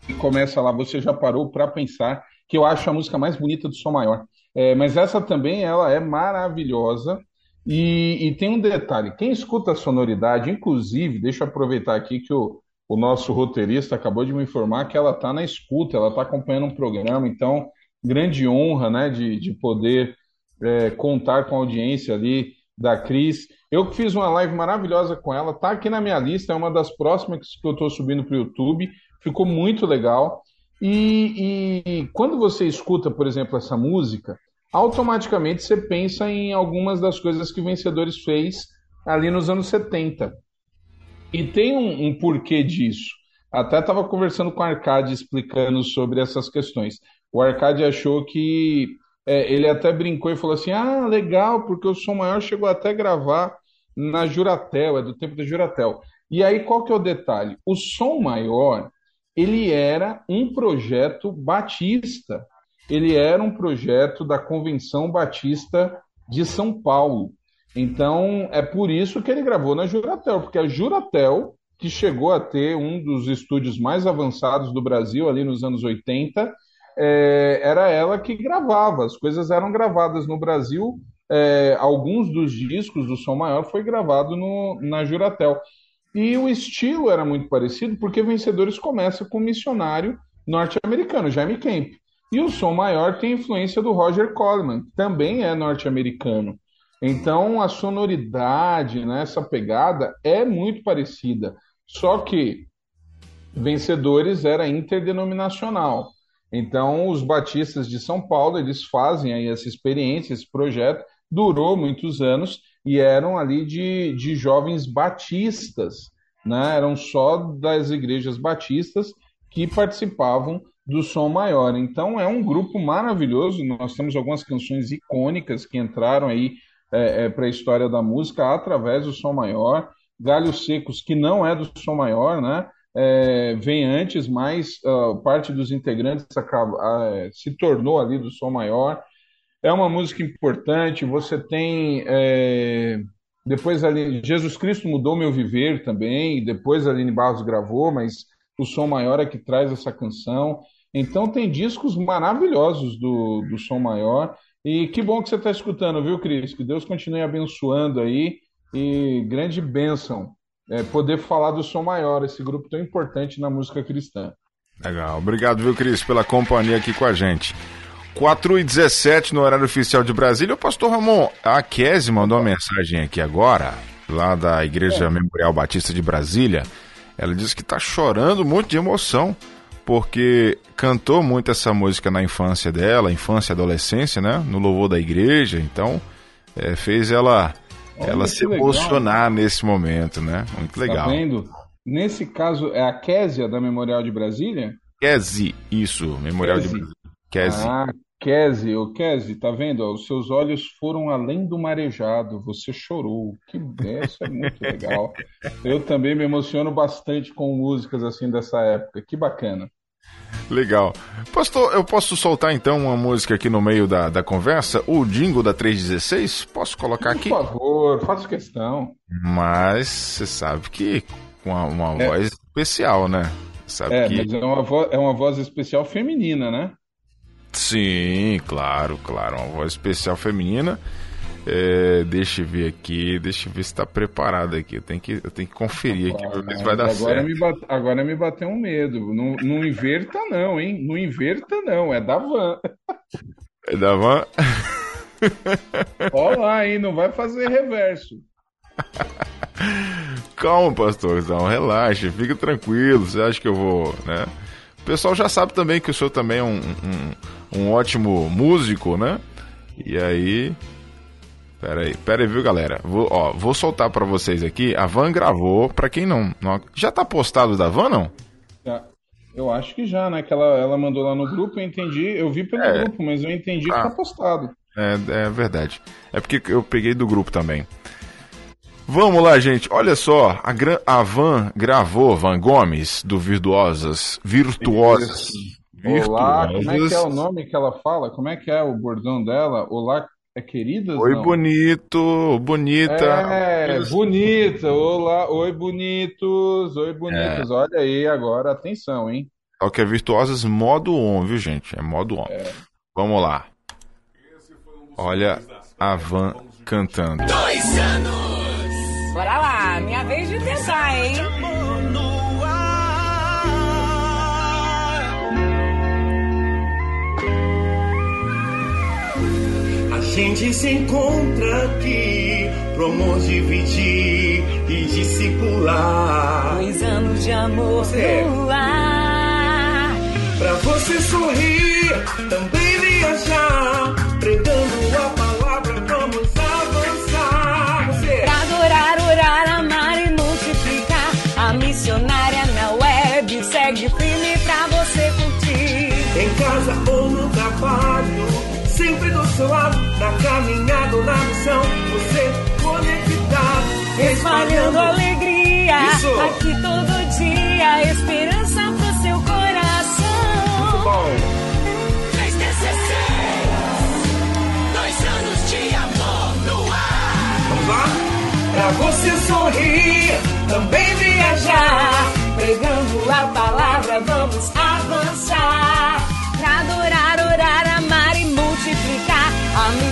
S3: e começa lá, você já parou para pensar, que eu acho a música mais bonita do Som Maior. É, mas essa também, ela é maravilhosa. E, e tem um detalhe, quem escuta a sonoridade, inclusive, deixa eu aproveitar aqui que o, o nosso roteirista acabou de me informar que ela está na escuta, ela está acompanhando um programa, então, grande honra, né, de, de poder é, contar com a audiência ali da Cris. Eu que fiz uma live maravilhosa com ela, tá aqui na minha lista, é uma das próximas que eu estou subindo para o YouTube, ficou muito legal. E, e quando você escuta, por exemplo, essa música, automaticamente você pensa em algumas das coisas que Vencedores fez ali nos anos 70. E tem um, um porquê disso. Até estava conversando com o Arcade explicando sobre essas questões. O Arcade achou que é, ele até brincou e falou assim: ah, legal, porque o Som Maior chegou até a gravar na Juratel, é do tempo da Juratel. E aí, qual que é o detalhe? O Som Maior, ele era um projeto batista. Ele era um projeto da Convenção Batista de São Paulo. Então, é por isso que ele gravou na Juratel, porque a Juratel, que chegou a ter um dos estúdios mais avançados do Brasil ali nos anos 80, é, era ela que gravava. As coisas eram gravadas no Brasil. É, alguns dos discos do Som Maior foi gravado no, na Juratel. E o estilo era muito parecido, porque Vencedores começa com um missionário norte-americano, Jaime Kemp. E o Som Maior tem influência do Roger Coleman, que também é norte-americano. Então a sonoridade, né, pegada é muito parecida. Só que Vencedores era interdenominacional. Então os batistas de São Paulo, eles fazem aí essa experiência, esse projeto, durou muitos anos e eram ali de, de jovens batistas, né? Eram só das igrejas batistas que participavam do Som Maior. Então é um grupo maravilhoso. Nós temos algumas canções icônicas que entraram aí é, é, para a história da música através do Som Maior. Galhos Secos, que não é do Som Maior, né? É, vem antes, mas uh, parte dos integrantes acaba, uh, se tornou ali do Som Maior. É uma música importante. Você tem é, depois ali Jesus Cristo mudou meu viver também. Depois a Aline Barros gravou, mas o Som Maior é que traz essa canção. Então tem discos maravilhosos do, do Som Maior. E que bom que você está escutando, viu, Cris? Que Deus continue abençoando aí. E grande bênção é, poder falar do Som Maior, esse grupo tão importante na música cristã.
S2: Legal. Obrigado, viu, Cris, pela companhia aqui com a gente. 4 e 17 no horário oficial de Brasília. O pastor Ramon, a Kese mandou uma mensagem aqui agora, lá da Igreja Memorial Batista de Brasília. Ela disse que está chorando muito de emoção porque cantou muito essa música na infância dela, infância e adolescência, né? No louvor da igreja, então é, fez ela Olha ela se emocionar legal. nesse momento, né? Muito legal.
S3: Tá vendo? Nesse caso, é a Késia da Memorial de Brasília?
S2: Kese, isso, Memorial Kese. de Brasília. Kese.
S3: Ah, Kese, ô Kese, tá vendo? Os seus olhos foram além do marejado, você chorou. Que isso é muito legal. Eu também me emociono bastante com músicas assim dessa época. Que bacana.
S2: Legal. Pastor, eu posso soltar então uma música aqui no meio da, da conversa? O jingle da 316? Posso colocar aqui?
S3: Por favor, faça questão.
S2: Mas você sabe que com uma, uma
S3: É.
S2: voz especial, né? Sabe
S3: É,
S2: que.
S3: mas é uma, voz, é uma voz especial feminina, né?
S2: Sim, claro, claro. Uma voz especial feminina. É, deixa eu ver aqui, deixa eu ver se tá preparado aqui. Eu tenho que, eu tenho que conferir aqui pra ver se vai dar
S3: agora,
S2: certo.
S3: me bate, agora me bateu um medo. Não, não inverta, não, hein? Não inverta, não. É da van.
S2: É da van?
S3: Olha lá, hein? Não vai fazer reverso.
S2: Calma, pastorzão, relaxa, fica tranquilo. Você acha que eu vou, né? O pessoal já sabe também que o senhor também é um, um, um ótimo músico, né? E aí. Pera aí, pera aí, viu, galera? Vou, ó, vou soltar pra vocês aqui. A Van gravou, pra quem não, não. Já tá postado da Van, não?
S3: Já- Eu acho que já, né? Que ela, ela mandou lá no grupo, eu entendi. Eu vi pelo
S2: É.
S3: grupo, mas eu entendi que
S2: Ah.
S3: tá postado.
S2: É, é verdade. É porque eu peguei do grupo também. Vamos lá, gente. Olha só, a, Gran- a Van gravou, Van Gomes, do Virtuosas. Virtuosas.
S3: Olá, como é que é o
S2: Virtuosas.
S3: nome que ela fala? Como é que é o bordão dela? Olá, é queridas?
S2: Oi,
S3: Não.
S2: bonito, bonita.
S3: É, bonita. Olá, oi, bonitos. Oi, bonitos.
S2: É.
S3: Olha aí agora, atenção, hein?
S2: Só que é Virtuosas modo on, viu, gente? É modo on. Vamos lá. Olha a Van cantando.
S4: Dois anos.
S15: Bora lá, minha vez de tentar, hein?
S12: A gente se encontra aqui pro amor dividir e discipular.
S15: Dois anos de amor
S12: É.
S15: no ar.
S12: Pra você sorrir, também viajar. Pregando a sempre do seu lado, na caminhada ou na missão, você conectado.
S15: espalhando alegria.
S16: Isso.
S15: Aqui todo dia, esperança pro seu coração.
S16: Muito bom.
S4: 316, dois anos de amor no ar.
S16: Vamos lá? Pra você sorrir, também
S15: viajar, pregando a palavra, vamos avançar.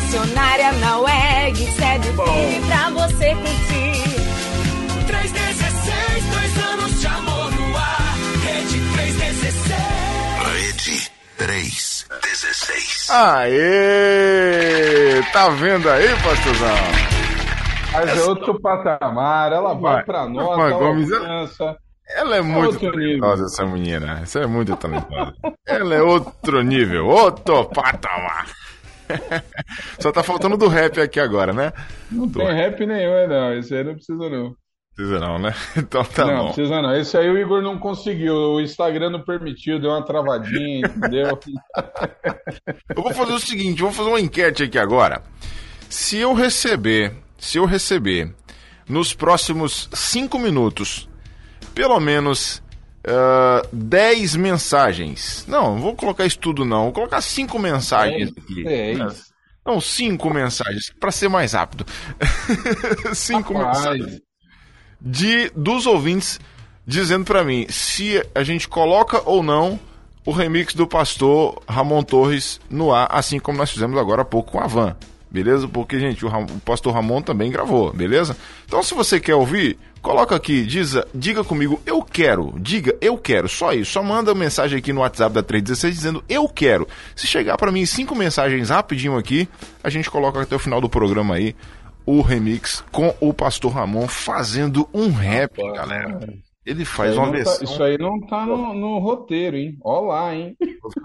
S15: A missionária na WEG segue firme pra você curtir.
S4: 316, dois anos de amor no ar. Rede 316.
S17: Rede 316.
S2: Aê! Tá vendo aí, pastorzão?
S3: Mas é outro patamar, ela vai
S2: Vai.
S3: pra nota,
S2: Vai,
S3: ela
S2: Gomes,
S3: alcança.
S2: Ela é muito
S3: outro
S2: talentosa, essa menina. Essa é muito talentosa. Ela é outro nível, outro patamar. Só tá faltando do rap aqui agora, né?
S3: Não tem rap nenhum, não. Esse aí não precisa, não.
S2: Precisa não, né? Então tá
S3: não,
S2: bom.
S3: precisa não. Esse aí o Igor não conseguiu. O Instagram não permitiu, deu uma travadinha, entendeu?
S2: Eu vou fazer o seguinte, vou fazer uma enquete aqui agora. Se eu receber, se eu receber nos próximos cinco minutos, pelo menos ah, 10 mensagens. Não, não vou colocar isso tudo não, vou colocar cinco mensagens aqui.
S3: Dez?
S2: Não, cinco mensagens, para ser mais rápido. cinco
S3: Rapaz.
S2: mensagens de dos ouvintes dizendo pra mim se a gente coloca ou não o remix do pastor Ramon Torres no ar, assim como nós fizemos agora há pouco com a Van. Beleza? Porque, gente, o, Ram- o pastor Ramon também gravou, beleza? Então, se você quer ouvir, coloca aqui, diz, diga comigo, eu quero. Diga, eu quero. Só isso. Só manda mensagem aqui no WhatsApp da 316 dizendo, eu quero. Se chegar pra mim cinco mensagens rapidinho aqui, a gente coloca até o final do programa aí o remix com o pastor Ramon fazendo um rap, galera. Ele faz uma
S3: tá-
S2: versão.
S3: isso aí não tá no, no roteiro, hein? Ó lá, hein?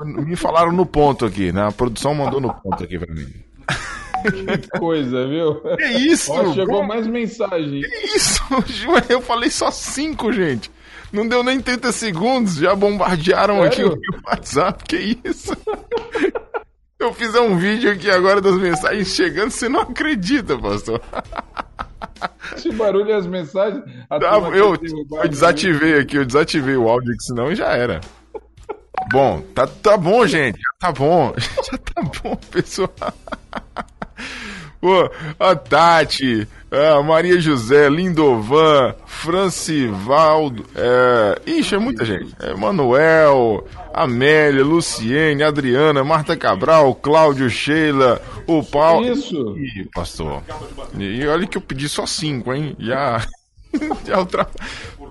S2: Me falaram no ponto aqui, né? A produção mandou no ponto aqui pra mim.
S3: Que coisa, viu?
S2: Que isso?
S3: Ó, chegou
S2: Como?
S3: mais mensagem.
S2: Que isso? Eu falei só cinco, gente. Não deu nem 30 segundos, já bombardearam aqui
S3: Sério?
S2: o meu WhatsApp. Que isso? Eu fiz um vídeo aqui agora das mensagens chegando, você não acredita, pastor.
S3: Esse barulho e as mensagens.
S2: eu, eu desativei aqui, eu desativei o áudio, que senão já era. Bom, tá, tá bom, gente. Já tá bom. Já tá bom, pessoal. Pô, a Tati, a Maria José, Lindovan, Francivaldo, é... Ixi, é muita gente. É Manuel, Amélia, Luciene, Adriana, Marta Cabral, Cláudio, Sheila, o Paulo.
S3: Isso.
S2: Ih, pastor. E olha que eu pedi só cinco, hein? Já. já ultra...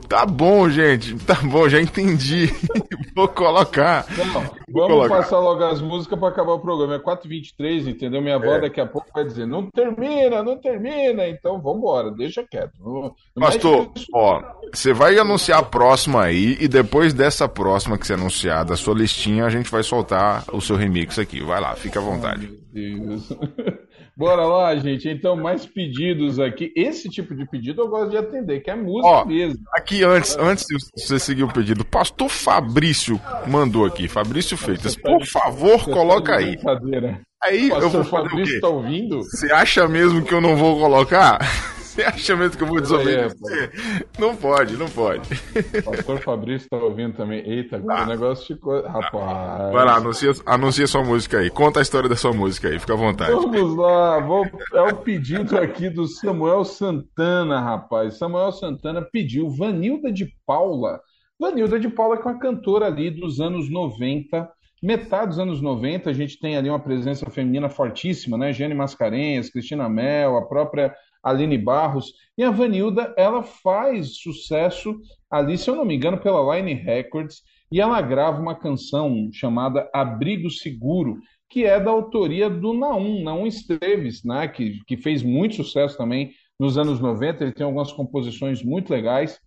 S2: Tá bom, gente. Tá bom, já entendi. Vou colocar.
S3: Não,
S2: Vou
S3: vamos
S2: colocar.
S3: passar logo as músicas para acabar o programa. É 4h23, entendeu? Minha avó
S2: É.
S3: daqui a pouco vai dizer: não termina, não termina. Então vambora, deixa quieto. Não- não
S2: Pastor, ó, você vai anunciar a próxima aí e depois dessa próxima que você anunciar, da sua listinha, a gente vai soltar o seu remix aqui. Vai lá, fica à vontade.
S3: Deus. Bora lá, gente. Então, mais pedidos aqui. Esse tipo de pedido eu gosto de atender, que é música
S2: Ó,
S3: mesmo.
S2: aqui antes, antes de você seguir o pedido, Pastor Fabrício mandou aqui, Fabrício Freitas, por favor, coloca aí.
S3: Brincadeira.
S2: Aí eu vou fazer o
S3: Fabrício
S2: quê?
S3: tá ouvindo?
S2: Você acha mesmo que eu não vou colocar? Você acha mesmo que eu vou
S3: É,
S2: desobedecer? Não pode, não pode.
S3: Pastor Fabrício tá ouvindo também. Eita, agora o negócio ficou. Rapaz.
S2: Vai lá, anuncia, anuncia sua música aí. Conta a história da sua música aí, fica à vontade.
S3: Vamos lá, vou- é o pedido aqui do Samuel Santana, rapaz. Samuel Santana pediu Vanilda de Paula. Vanilda de Paula que é uma cantora ali dos anos 90. Metade dos anos 90, a gente tem ali uma presença feminina fortíssima, né? Jane Mascarenhas, Cristina Mel, a própria Aline Barros. E a Vanilda, ela faz sucesso ali, se eu não me engano, pela Line Records, e ela grava uma canção chamada Abrigo Seguro, que é da autoria do Naum, Naum Esteves, né, que, que fez muito sucesso também nos anos 90, ele tem algumas composições muito legais.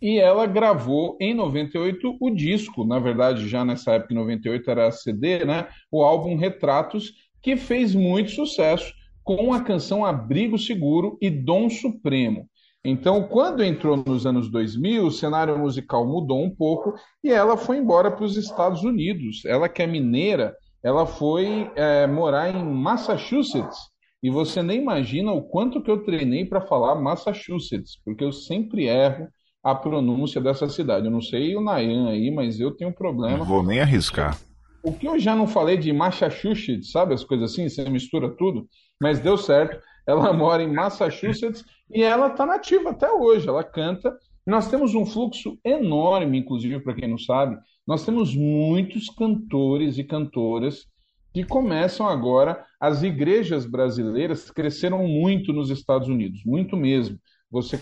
S3: E ela gravou em 98 o disco, na verdade, já nessa época, em 98 era CD, né? O álbum Retratos, que fez muito sucesso com a canção Abrigo Seguro e Dom Supremo. Então, quando entrou nos anos 2000, o cenário musical mudou um pouco e ela foi embora para os Estados Unidos. Ela que é mineira, ela foi é, morar em Massachusetts. E você nem imagina o quanto que eu treinei para falar Massachusetts, porque eu sempre erro a pronúncia dessa cidade. Eu não sei o Nayan aí, mas eu tenho problema.
S2: Não vou nem arriscar.
S3: O que eu já não falei de Massachusetts, sabe? As coisas assim, você mistura tudo, mas deu certo. Ela mora em Massachusetts e ela está nativa até hoje. Ela canta. Nós temos um fluxo enorme, inclusive, para quem não sabe, nós temos muitos cantores e cantoras que começam agora. As igrejas brasileiras cresceram muito nos Estados Unidos, muito mesmo. Você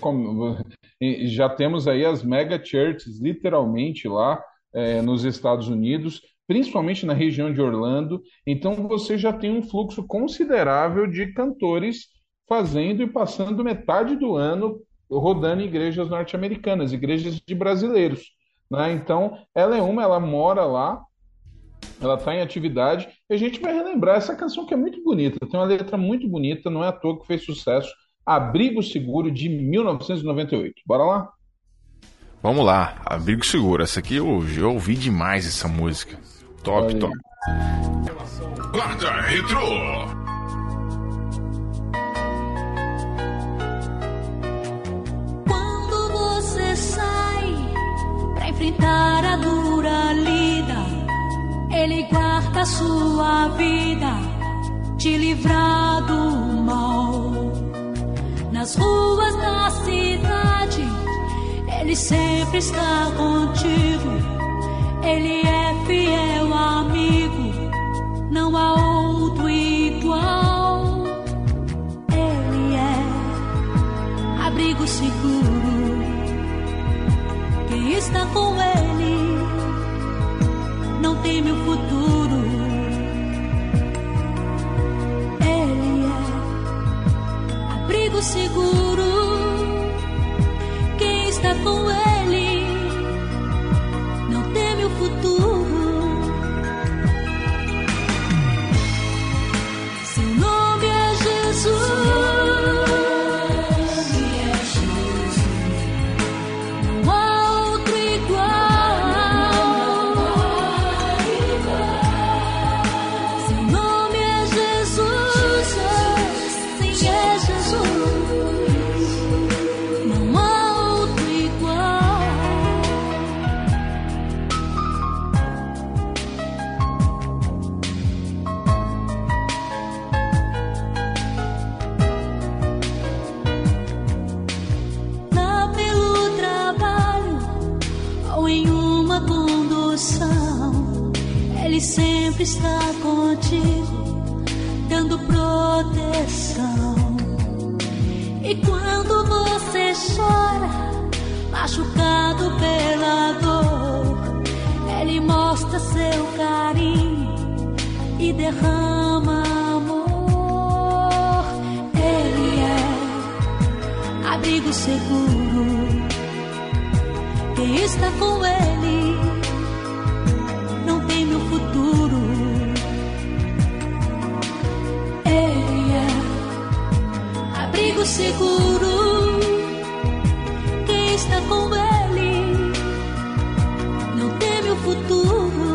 S3: já temos aí as mega churches, literalmente lá é, nos Estados Unidos, principalmente na região de Orlando. Então você já tem um fluxo considerável de cantores fazendo e passando metade do ano rodando igrejas norte-americanas, igrejas de brasileiros. Né? Então, ela é uma, ela mora lá, ela está em atividade, e a gente vai relembrar essa canção que é muito bonita, tem uma letra muito bonita, não é à toa que fez sucesso, Abrigo Seguro, de 1998. Bora lá?
S2: Vamos lá, Abrigo Seguro. Essa aqui eu, eu ouvi demais essa música. Top, top.
S17: Guarda Retro.
S18: Quando você sai pra enfrentar a dura lida, ele guarda a sua vida, te livrar do mal. Nas ruas da cidade, ele sempre está contigo. Ele é fiel amigo, não há outro igual. Ele é abrigo seguro. Quem está com ele não teme o futuro. Ele é abrigo seguro. Quem está com ele sempre está contigo, dando proteção. E quando você chora, machucado pela dor, Ele mostra seu carinho e derrama amor. Ele é abrigo seguro. Quem está com ele seguro. Quem está com ele não teme o futuro.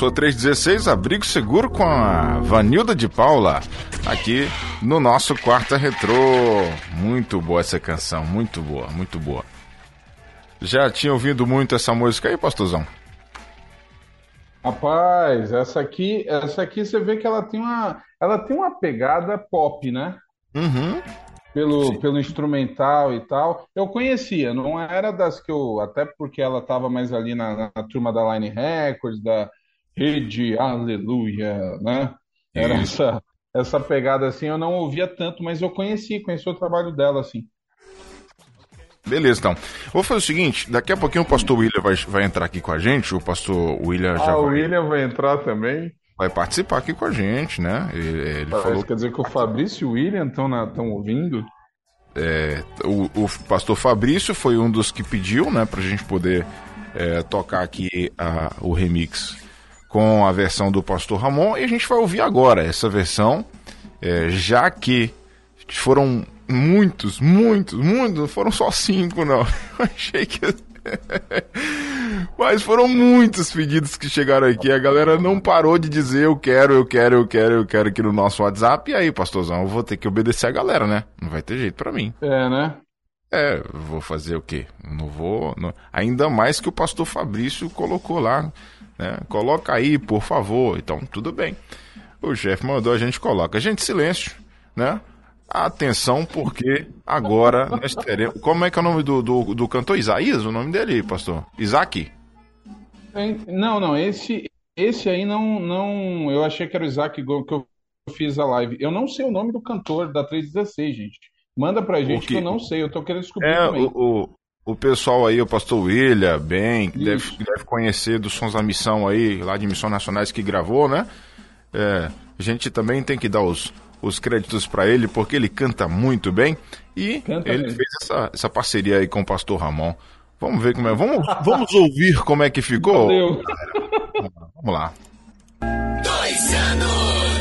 S2: Sua 316, Abrigo Seguro com a Vanilda de Paula, aqui no nosso Quarta Retrô. Muito boa essa canção, muito boa, muito boa. Já tinha ouvido muito essa música aí, pastorzão?
S3: Rapaz, essa aqui, essa aqui você vê que ela tem uma, ela tem uma pegada pop, né?
S2: Uhum.
S3: Pelo, pelo instrumental e tal. Eu conhecia, não era das que eu. Até porque ela estava mais ali na, na turma da Line Records, da Rede Aleluia, né? Era essa, essa pegada assim, eu não ouvia tanto, mas eu conheci, conheci o trabalho dela, assim.
S2: Beleza, então. Vou fazer o seguinte: daqui a pouquinho o pastor William vai, vai entrar aqui com a gente. O pastor William já
S3: Ah, o
S2: vai,
S3: William vai entrar também.
S2: vai participar aqui com a gente, né? Ele, ele falou
S3: Quer dizer que o Fabrício e o William estão ouvindo?
S2: É, o, o pastor Fabrício foi um dos que pediu, né, pra gente poder é, tocar aqui a- o remix com a versão do pastor Ramon e a gente vai ouvir agora essa versão, é, já que foram muitos, muitos, muitos, não foram só cinco, não. Eu achei que. Mas foram muitos pedidos que chegaram aqui. A galera não parou de dizer eu quero, eu quero, eu quero, eu quero aqui no nosso WhatsApp. E aí, pastorzão, eu vou ter que obedecer a galera, né? Não vai ter jeito pra mim.
S3: É, né?
S2: É, vou fazer o quê? Não vou. não- Ainda mais que o pastor Fabrício colocou lá, né? Coloca aí, por favor. Então, tudo bem. O chefe mandou, a gente coloca. Gente, silêncio, né? Atenção, porque agora nós teremos. Como é que é o nome do, do, do cantor? Isaías? O nome dele, pastor? Isaac?
S3: Não, não, esse, esse aí não, não. Eu achei que era o Isaac que eu fiz a live. Eu não sei o nome do cantor da 316, gente. Manda pra gente que eu não sei, eu tô querendo descobrir
S2: É,
S3: também.
S2: o, o, pessoal aí, o pastor William, bem, que deve, deve conhecer dos Sons da Missão aí, lá de Missões Nacionais que gravou, né? É, a gente também tem que dar os, os créditos pra ele, porque ele canta muito bem. E
S3: Canta
S2: ele
S3: mesmo.
S2: fez essa, essa parceria aí com o pastor Ramon. Vamos ver como é. Vamos, vamos ouvir como é que ficou?
S3: Valeu.
S2: Vamos lá.
S4: Dois anos.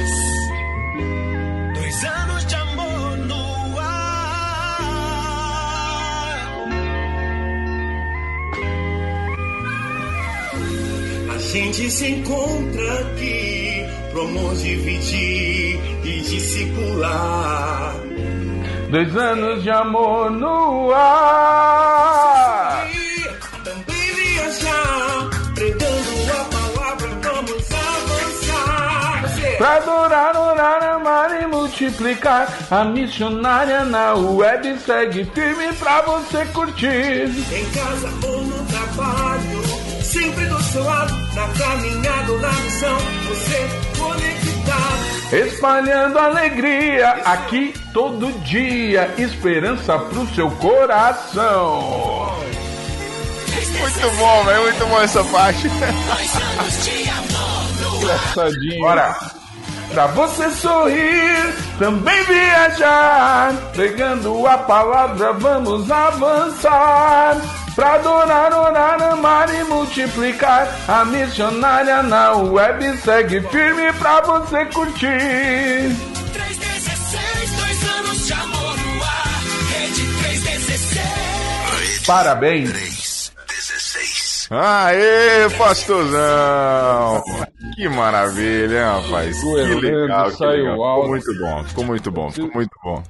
S16: Gente se encontra aqui pro amor dividir e discipular.
S3: Dois anos de amor no ar.
S16: Também viajar, pregando a palavra, vamos avançar.
S3: Pra adorar, orar, amar e multiplicar. A missionária na web segue firme pra você curtir.
S16: Em casa ou no trabalho, sempre do seu lado, na caminhada ou na missão, você conectado.
S3: Espalhando alegria aqui todo dia. Esperança pro seu coração.
S2: Muito bom, velho. Muito bom essa parte.
S3: Engraçadinho.
S2: Bora.
S3: Pra você sorrir, também viajar. Pregando a palavra, vamos avançar. Pra adorar, orar, amar e multiplicar. A missionária na web segue firme pra você curtir.
S4: 316, dois anos de amor no ar. Rede 316.
S3: Parabéns.
S2: Aê, pastorzão! Que maravilha, rapaz?
S3: Ficou
S2: Que legal, que
S3: saiu
S2: legal. Ficou muito bom, ficou muito bom, ficou muito bom.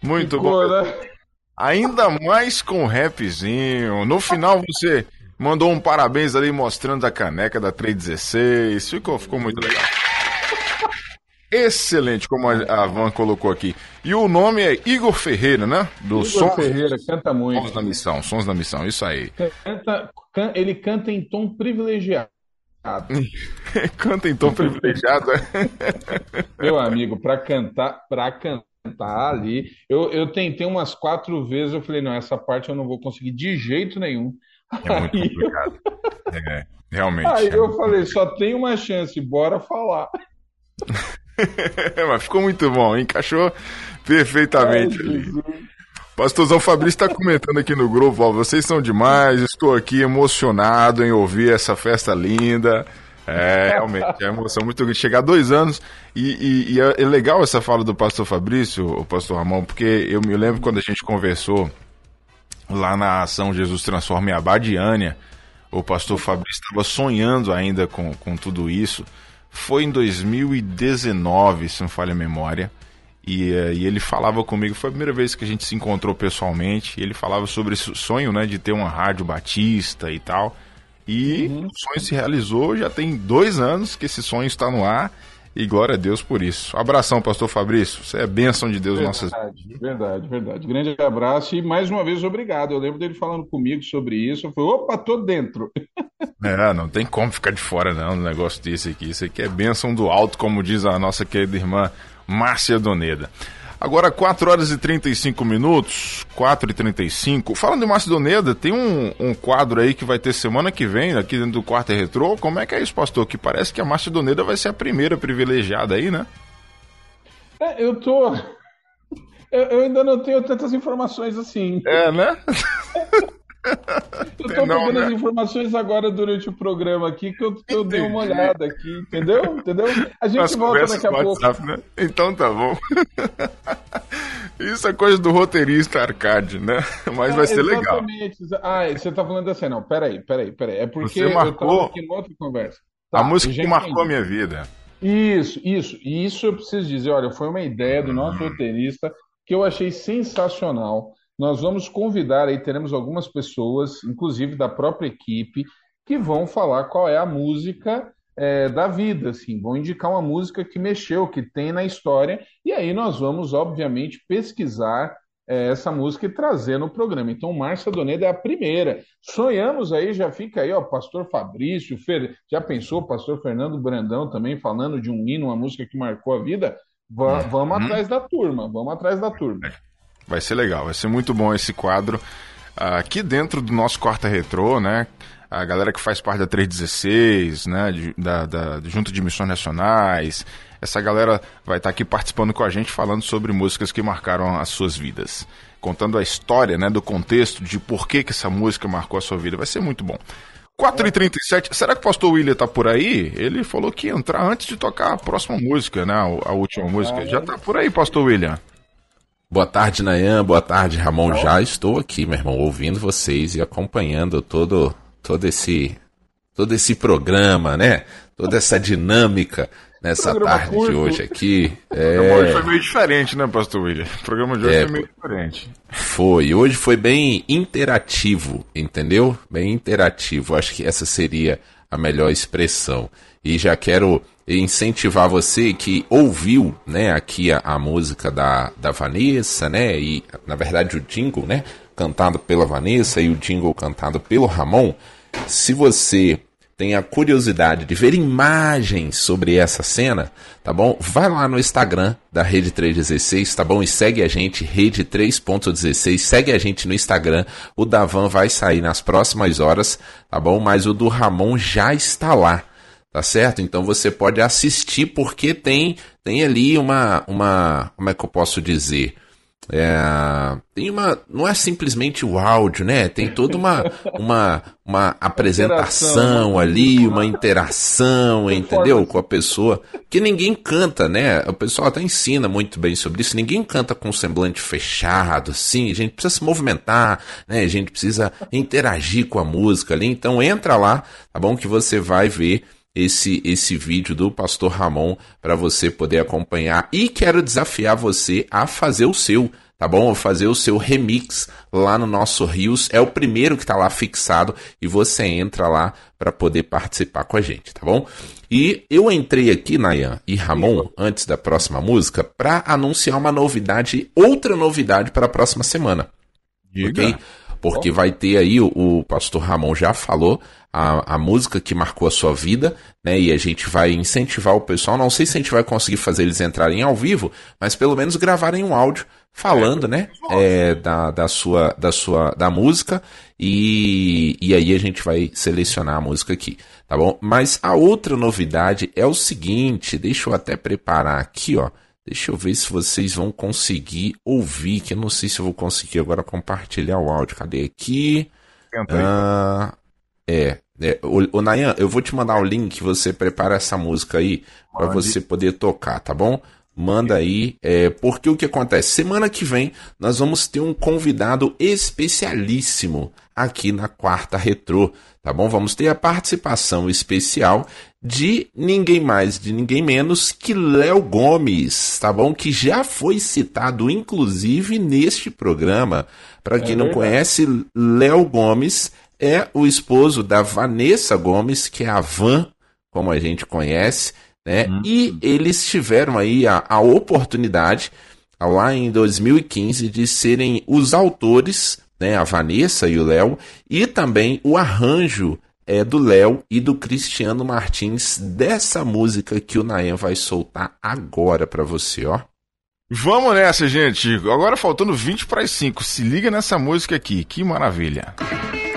S2: Muito
S3: Ficou,
S2: bom. Ainda mais com rapzinho. No final você mandou um parabéns ali mostrando a caneca da 316. Ficou, ficou muito legal. Excelente, como a a Van colocou aqui. E o nome é Igor Ferreira, né? Do
S3: Igor
S2: Sons,
S3: Ferreira canta muito.
S2: Sons da Missão, Sons da Missão, isso aí.
S3: Canta- can- ele canta em tom privilegiado.
S2: Canta em tom privilegiado, é?
S3: Meu amigo, para cantar, para cantar ali, eu, eu tentei umas quatro vezes, eu falei, não, essa parte eu não vou conseguir de jeito nenhum.
S2: É muito
S3: Aí,
S2: complicado. É, realmente.
S3: aí
S2: é
S3: eu falei, só tem uma chance, bora falar.
S2: Mas ficou muito bom, encaixou perfeitamente
S3: Ai,
S2: ali. Pastorzão Fabrício está comentando aqui no grupo, ó, vocês são demais, estou aqui emocionado em ouvir essa festa linda. É, realmente, é uma emoção muito grande. Chegar dois anos, e, e- e é é legal essa fala do pastor Fabrício, o pastor Ramon, porque eu me lembro quando a gente conversou lá na ação Jesus Transforma em Abadiânia, o pastor Fabrício estava sonhando ainda com, com tudo isso. Foi em 2019, se não falha a memória. E, uh, e, ele falava comigo, foi a primeira vez que a gente se encontrou pessoalmente. Ele falava sobre esse sonho, né, de ter uma rádio batista e tal. E uhum. o sonho se realizou, já tem dois anos que esse sonho está no ar. E glória a Deus por isso. Abração, pastor Fabrício. Você é bênção de Deus
S3: verdade,
S2: nossas
S3: Verdade, verdade. Grande abraço e mais uma vez obrigado. Eu lembro dele falando comigo sobre isso. Eu falei, opa, tô dentro.
S2: É, não tem como ficar de fora não do negócio desse aqui. Isso aqui é bênção do alto, como diz a nossa querida irmã Márcia Doneda. Agora, 4 horas e 35 minutos, 4 e 35. Falando de Macedoneda, tem um, um quadro aí que vai ter semana que vem, aqui dentro do Quarto Retrô. Como é que é isso, pastor? Que parece que a Macedoneda vai ser a primeira privilegiada aí, né?
S3: É, eu tô. Eu, eu ainda não tenho tantas informações assim.
S2: É, né?
S3: Eu tô não, pegando né? as informações agora durante o programa aqui que eu, eu dei uma olhada aqui, entendeu? Entendeu? A gente volta daqui a WhatsApp, pouco. Né?
S2: Então tá bom. Isso é coisa do roteirista arcade, né? Mas é, vai ser exatamente.
S3: legal. Ah, você tá falando assim, não, peraí, peraí, peraí. É porque
S2: você marcou
S3: eu tava aqui em outra conversa.
S2: Tá, a música que marcou a minha vida.
S3: Isso, isso. E isso eu preciso dizer, olha, foi uma ideia do nosso hum. roteirista que eu achei sensacional nós vamos convidar aí, teremos algumas pessoas, inclusive da própria equipe, que vão falar qual é a música é, da vida, assim, vão indicar uma música que mexeu, que tem na história, e aí nós vamos, obviamente, pesquisar é, essa música e trazer no programa. Então, Márcia Doneda é a primeira. Sonhamos aí, já fica aí, ó, Pastor Fabrício, Fer... já pensou, Pastor Fernando Brandão também falando de um hino, uma música que marcou a vida? Uhum. Vamos atrás da turma, vamos atrás da turma.
S2: Vai ser legal, vai ser muito bom esse quadro aqui dentro do nosso Quarta Retrô, né? A galera que faz parte da 316, né? De, da, da, Junta de Missões Nacionais. Essa galera vai estar aqui participando com a gente, falando sobre músicas que marcaram as suas vidas. Contando a história, né? Do contexto de por que, que essa música marcou a sua vida. Vai ser muito bom. 4h37, será que o pastor William tá por aí? Ele falou que ia entrar antes de tocar a próxima música, né? A última música. Já tá por aí, pastor William?
S19: Boa tarde, Nayan. Boa tarde, Ramon. Já estou aqui, meu irmão, ouvindo vocês e acompanhando todo, todo esse todo esse programa, né? Toda essa dinâmica nessa tarde curto. de hoje aqui.
S2: É... O programa hoje foi meio diferente, né, Pastor William? O programa de hoje é, foi meio diferente.
S19: Foi. Hoje foi bem interativo, entendeu? Bem interativo. Acho que essa seria a melhor expressão. E já quero incentivar você que ouviu, né, aqui a, a, música da, da Vanessa, né, e na verdade o jingle, né, cantado pela Vanessa e o jingle cantado pelo Ramon. Se você tem a curiosidade de ver imagens sobre essa cena, tá bom? Vai lá no Instagram da Rede 316, tá bom? E segue a gente, Rede 3.16, segue a gente no Instagram. O Davan vai sair nas próximas horas, tá bom? Mas o do Ramon já está lá tá certo? Então você pode assistir porque tem tem ali uma uma como é que eu posso dizer? É, tem uma não é simplesmente o áudio, né? Tem toda uma uma, uma apresentação ali, uma interação, entendeu? Com a pessoa que ninguém canta, né? O pessoal até ensina muito bem sobre isso. Ninguém canta com semblante fechado, assim. A gente precisa se movimentar, né? A gente precisa interagir com a música ali. Então entra lá, tá bom? Que você vai ver esse esse vídeo do Pastor Ramon para você poder acompanhar e quero desafiar você a fazer o seu, tá bom? Fazer o seu remix lá no nosso Rios, é o primeiro que está lá fixado e você entra lá para poder participar com a gente, tá bom? E eu entrei aqui, Nayan e Ramon, antes da próxima música, para anunciar uma novidade, outra novidade para a próxima semana. Diga. Ok? Porque vai ter aí, o, o pastor Ramon já falou, a, a música que marcou a sua vida, né? E a gente vai incentivar o pessoal. Não sei se a gente vai conseguir fazer eles entrarem ao vivo, mas pelo menos gravarem um áudio falando, né? É, da, da sua da sua da música e, e aí a gente vai selecionar a música aqui, tá bom? Mas a outra novidade é o seguinte, deixa eu até preparar aqui, ó. Deixa eu ver se vocês vão conseguir ouvir, que eu não sei se eu vou conseguir agora compartilhar o áudio. Cadê aqui? Ah, é, é, o, o Nayan, eu vou te mandar o link, você prepara essa música aí para você poder tocar, tá bom? manda aí, é, porque o que acontece? Semana que vem nós vamos ter um convidado especialíssimo aqui na quarta retrô, tá bom? Vamos ter a participação especial de ninguém mais, de ninguém menos que Léo Gomes, tá bom? Que já foi citado, inclusive, neste programa. Para quem
S3: É
S19: não conhece, Léo Gomes é o esposo da Vanessa Gomes, que é a Van, como a gente conhece, né? E eles tiveram aí a, a oportunidade, lá em 2015, de serem os autores, né? A Vanessa e o Léo, e também o arranjo é do Léo e do Cristiano Martins dessa música que o Nayan vai soltar agora pra você, ó.
S2: Vamos nessa, gente. Agora faltando 20 para as 5. Se liga nessa música aqui. Que maravilha.
S12: Vou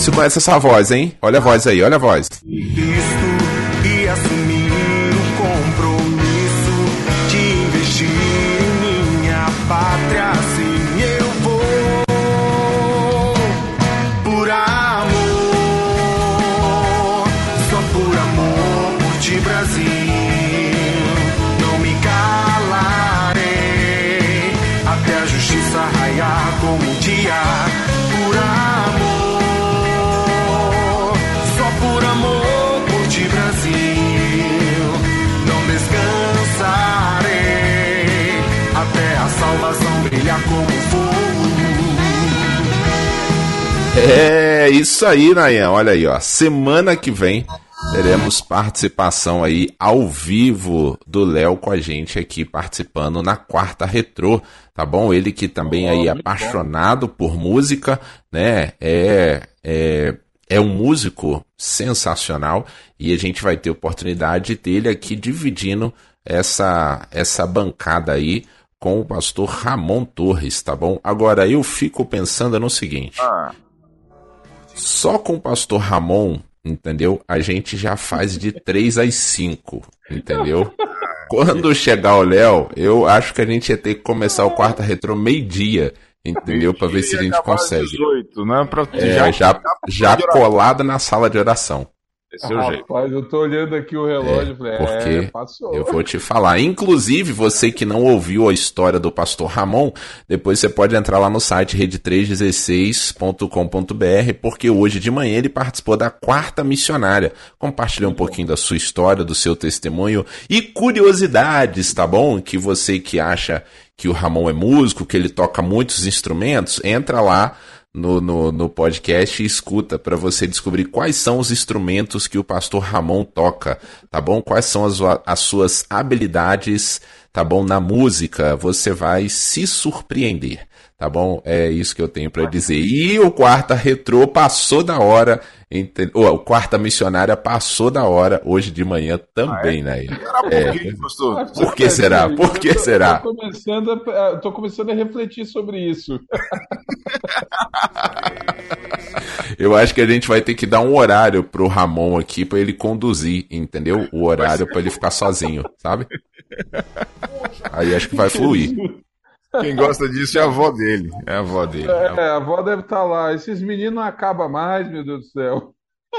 S19: Se conhece essa voz, hein? Olha a voz aí, olha a voz. É isso aí, Nayan. Olha aí, ó. Semana que vem teremos participação aí ao vivo do Léo com a gente aqui participando na quarta retrô, tá bom? Ele que também aí é apaixonado por música, né? É, é, é um músico sensacional e a gente vai ter oportunidade dele aqui dividindo essa, essa bancada aí com o pastor Ramon Torres, tá bom? Agora eu fico pensando no seguinte. Só com o pastor Ramon, entendeu? A gente já faz de 3 às 5, entendeu? Quando chegar o Léo, eu acho que a gente ia ter que começar o quarto retrô meio-dia, entendeu? Pra ver se a gente consegue.
S2: 18, né? Pra,
S19: É, já, já colado na sala de oração.
S2: Esse é o jeito.
S3: Rapaz, eu tô olhando aqui o relógio e falei, é,
S19: Porque
S3: passou.
S19: eu vou te falar. Inclusive, você que não ouviu a história do pastor Ramon, depois você pode entrar lá no site rede316.com.br, porque hoje de manhã ele participou da quarta missionária. Compartilhou um pouquinho da sua história, do seu testemunho e curiosidades, tá bom? Que você que acha que o Ramon é músico, que ele toca muitos instrumentos, entra lá no, no, no podcast e escuta para você descobrir quais são os instrumentos que o pastor Ramon toca, tá bom? Quais são as, as suas habilidades, tá bom? Na música, você vai se surpreender, tá bom? É isso que eu tenho para dizer. E o quarta retrô passou da hora, ente- ou, o quarta missionária passou da hora hoje de manhã também, né? É. Por que será? Por que será?
S3: Tô começando a, tô começando a refletir sobre isso.
S19: Eu acho que a gente vai ter que dar um horário pro Ramon aqui pra ele conduzir, entendeu? O horário pra ele ficar sozinho, sabe? Aí acho que vai fluir.
S2: Quem gosta disso é a avó dele. É a avó dele.
S3: É, a avó deve estar lá. Esses meninos não acabam mais, meu Deus do céu.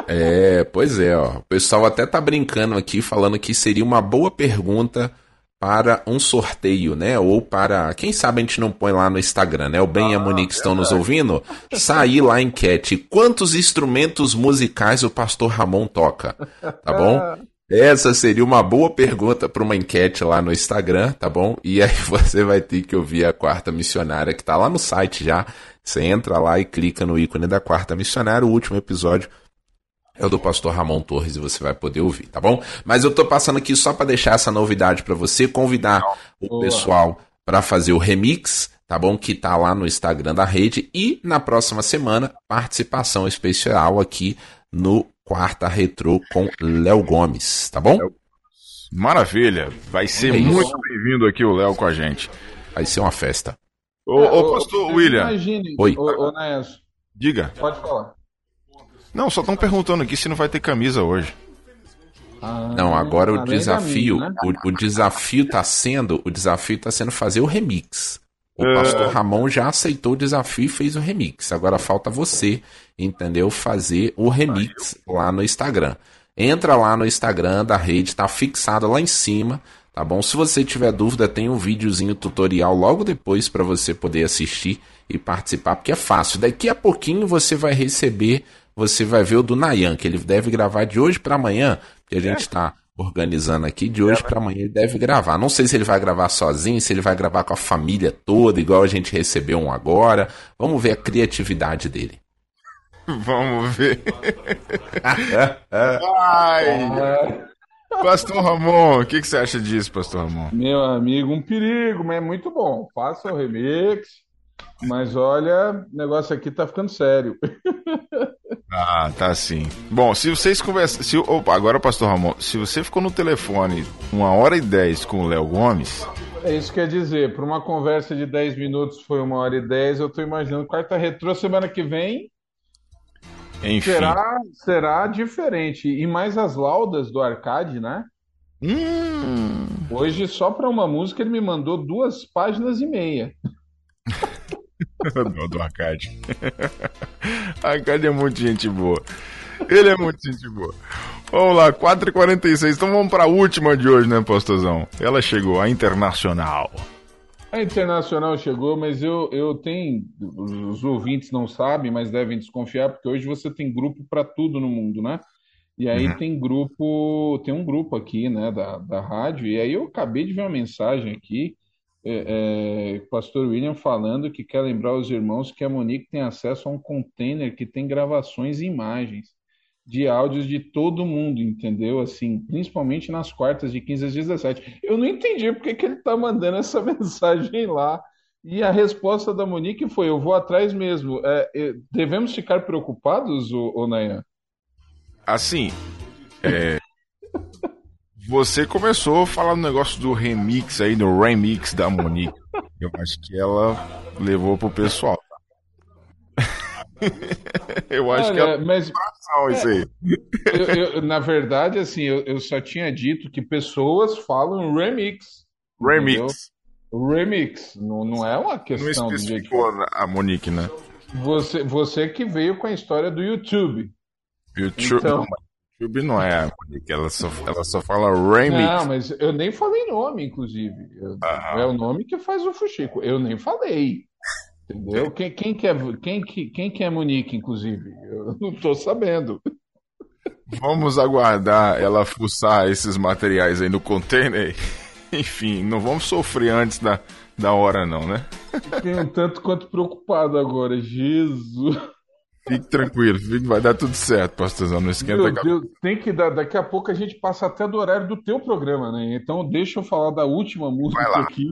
S19: É, pois é, ó. O pessoal até tá brincando aqui, falando que seria uma boa pergunta para um sorteio, né? Ou para. Quem sabe a gente não põe lá no Instagram, né? O Ben e a Monique estão nos ouvindo. Sair lá a enquete. Quantos instrumentos musicais o pastor Ramon toca? Tá bom? Essa seria uma boa pergunta para uma enquete lá no Instagram, tá bom? E aí você vai ter que ouvir a quarta missionária que tá lá no site já. Você entra lá e clica no ícone da quarta missionária. O último episódio é o do pastor Ramon Torres e você vai poder ouvir, tá bom? Mas eu tô passando aqui só para deixar essa novidade para você, convidar o
S3: Boa.
S19: pessoal para fazer o remix, tá bom? Que tá lá no Instagram da rede. E na próxima semana, participação especial aqui no Quarta Retrô com Léo Gomes, tá bom?
S2: Maravilha. Vai ser
S19: É
S2: muito bem-vindo aqui o Léo com a gente.
S19: Vai ser uma festa.
S2: Ô, ô pastor William.
S3: Imagine,
S19: Oi.
S3: Ô, ô, Naes,
S2: Diga.
S3: pode falar.
S2: Não, só estão perguntando aqui se não vai ter camisa hoje.
S3: Ah,
S19: Não, agora o
S3: da
S19: desafio,
S3: minha, né?
S19: o, o desafio tá sendo, o desafio tá sendo fazer o remix. O
S2: É.
S19: pastor Ramon já aceitou o desafio e fez o remix. Agora falta você, entendeu? Fazer o remix lá no Instagram. Entra lá no Instagram da rede, tá fixado lá em cima, tá bom? Se você tiver dúvida, tem um videozinho tutorial logo depois para você poder assistir e participar, porque é fácil. Daqui a pouquinho você vai receber, você vai ver o do Nayan, que ele deve gravar de hoje para amanhã, que a gente tá organizando aqui de hoje para amanhã ele deve gravar. Não sei se ele vai gravar sozinho, se ele vai gravar com a família toda, igual a gente recebeu um agora. Vamos ver a criatividade dele.
S2: Vamos ver. Ai. Pastor Ramon, o que, que você acha disso, Pastor Ramon?
S3: Meu amigo, um perigo, mas é muito bom. Faça o remix. Mas olha, o negócio aqui tá ficando sério.
S2: Ah, tá sim. Bom, se vocês conversam. Se, opa, agora, Pastor Ramon, se você ficou no telefone uma hora e dez com o Léo Gomes,
S3: É isso que quer dizer, para uma conversa de 10 minutos foi uma hora e 10, eu tô imaginando quarta retrô semana que vem
S2: enfim.
S3: será, será diferente. E mais as laudas do arcade, né?
S2: Hum.
S3: Hoje, só para uma música, ele me mandou duas páginas e meia.
S2: do, do Arcade. Arcade é muito gente boa. Ele é muito gente boa. Vamos lá, 4h46. Então vamos para a última de hoje, né, Pastorzão? Ela chegou, a Internacional.
S3: A Internacional chegou, mas eu, eu tenho. Os ouvintes não sabem, mas devem desconfiar, porque hoje você tem grupo para tudo no mundo, né? E aí
S2: Uhum.
S3: tem grupo, tem um grupo aqui, né, da, da rádio, e aí eu acabei de ver uma mensagem aqui, é, é, o pastor William falando que quer lembrar os irmãos que a Monique tem acesso a um container que tem gravações e imagens de áudios de todo mundo, entendeu? Assim, principalmente nas quartas de 15 às 17. Eu não entendi porque que ele tá mandando essa mensagem lá. E a resposta da Monique foi: eu vou atrás mesmo. É, é, devemos ficar preocupados, ô Nayan?
S2: Assim, é, você começou a falar do negócio do remix aí, do remix da Monique. Eu acho que ela levou pro pessoal. Eu acho que
S3: Olha,
S2: ela
S3: mas
S2: coração isso aí.
S3: eu- eu- na verdade, assim, eu, eu só tinha dito que pessoas falam remix.
S2: Remix.
S3: entendeu? Remix. Não, não é uma
S2: Não
S3: questão jeito que
S2: especificou a Monique, né?
S3: você, você que veio com a história do YouTube.
S2: YouTube,
S3: Então-
S2: não, YouTube não é a Monique, ela só, ela só fala remix.
S3: Não, mas eu nem falei nome, inclusive. Eu- É o nome que faz o Fuxico. Eu nem falei. Entendeu? Quem, quem, que é, quem, que- quem que é Monique, inclusive? Eu não tô sabendo.
S2: Vamos aguardar ela fuçar esses materiais aí no container. Enfim, não vamos sofrer antes da, da hora, não, né?
S3: Fiquei um tanto quanto preocupado agora. Jesus.
S2: Fique tranquilo, fique, vai dar tudo certo, pastorzão. Não esquenta
S3: Meu. Deus, tem que dar. Daqui a pouco a gente passa até do horário do teu programa, né? Então deixa eu falar da última música aqui.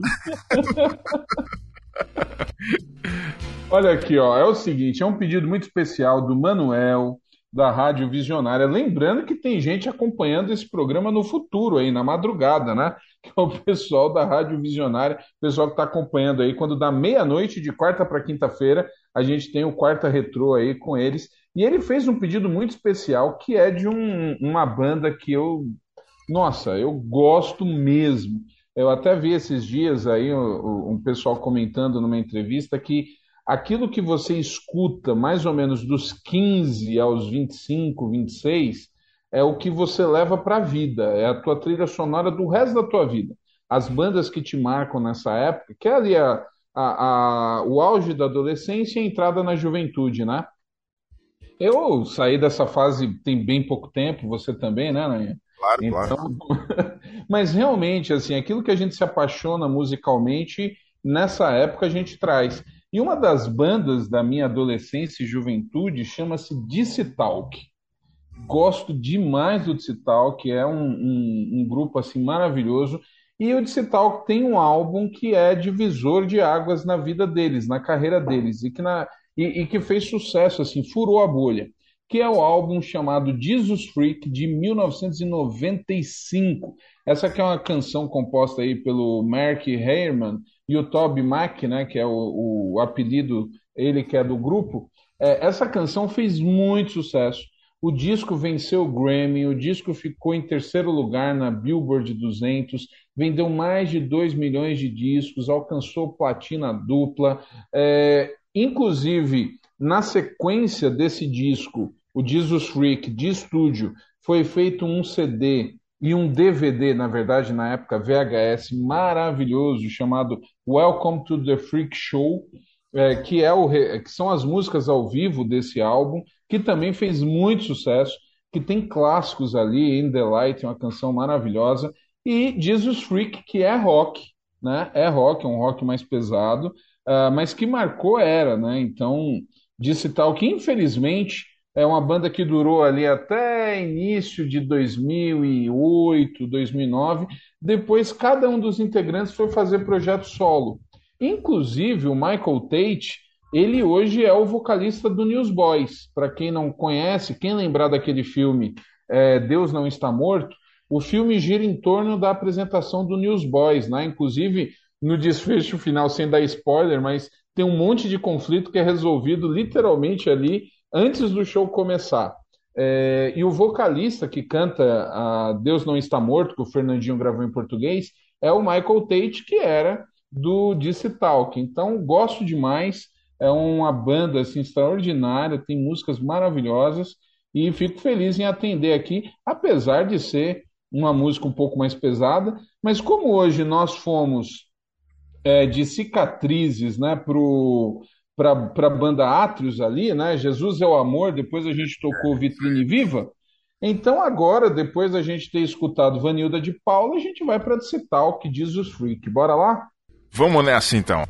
S3: Olha aqui, ó. É o seguinte, é um pedido muito especial do Manuel, da Rádio Visionária. Lembrando que tem gente acompanhando esse programa no futuro aí, na madrugada, né? Que é o pessoal da Rádio Visionária, o pessoal que está acompanhando aí, quando dá meia-noite de quarta para quinta-feira, a gente tem o Quarta Retrô aí com eles. E ele fez um pedido muito especial, que é de um- uma banda que eu, nossa, eu gosto mesmo. Eu até vi esses dias aí o- um pessoal comentando numa entrevista que aquilo que você escuta mais ou menos dos 15 aos 25, 26, é o que você leva para a vida, é a tua trilha sonora do resto da tua vida. As bandas que te marcam nessa época, que é ali a, a- a- o auge da adolescência e a entrada na juventude, né? Eu saí dessa fase tem bem pouco tempo, você também, né, Nanha?
S2: Claro,
S3: Então, mas realmente, assim, aquilo que a gente se apaixona musicalmente, nessa época a gente traz. E uma das bandas da minha adolescência e juventude chama-se Disse Talk. Gosto demais do Disse Talk, é um, um, um grupo assim maravilhoso. E o Talk tem um álbum que é divisor de águas na vida deles, na carreira deles, e que, na, e, e que fez sucesso, assim, furou a bolha, que é o álbum chamado Jesus Freak, de 1995. Essa que é uma canção composta aí pelo Mark Heyerman e o Toby Mac, né, que é o, o apelido, ele que é do grupo. É, essa canção fez muito sucesso. O disco venceu o Grammy, o disco ficou em terceiro lugar na Billboard 200, vendeu mais de 2 milhões de discos, alcançou platina dupla. É, inclusive, na sequência desse disco, o Jesus Freak de estúdio, foi feito um CD e um DVD, na verdade, na época VHS, maravilhoso, chamado Welcome to the Freak Show, é, que, é o, que são as músicas ao vivo desse álbum, que também fez muito sucesso, que tem clássicos ali, In the Light, uma canção maravilhosa, e Jesus Freak, que é rock, né? É rock, é um rock mais pesado, uh, mas que marcou era, né? Então, disse tal que infelizmente é uma banda que durou ali até início de 2008, 2009. Depois, cada um dos integrantes foi fazer projeto solo. Inclusive, o Michael Tate, ele hoje é o vocalista do Newsboys. Para quem não conhece, quem lembrar daquele filme é, Deus Não Está Morto, o filme gira em torno da apresentação do Newsboys, né? Inclusive, no desfecho final, sem dar spoiler, mas tem um monte de conflito que é resolvido literalmente ali antes do show começar. É, e o vocalista que canta Deus Não Está Morto, que o Fernandinho gravou em português, é o Michael Tate, que era do DC Talk. Então, gosto demais. É uma banda assim, extraordinária, tem músicas maravilhosas e fico feliz em atender aqui, apesar de ser uma música um pouco mais pesada. Mas como hoje nós fomos é, de cicatrizes né, para a banda Atrios ali, né? Jesus é o amor, depois a gente tocou Vitrine Viva. Então agora, depois da gente ter escutado Vanilda de Paula, a gente vai para Cital, que diz os Freak. Bora lá?
S2: Vamos nessa então.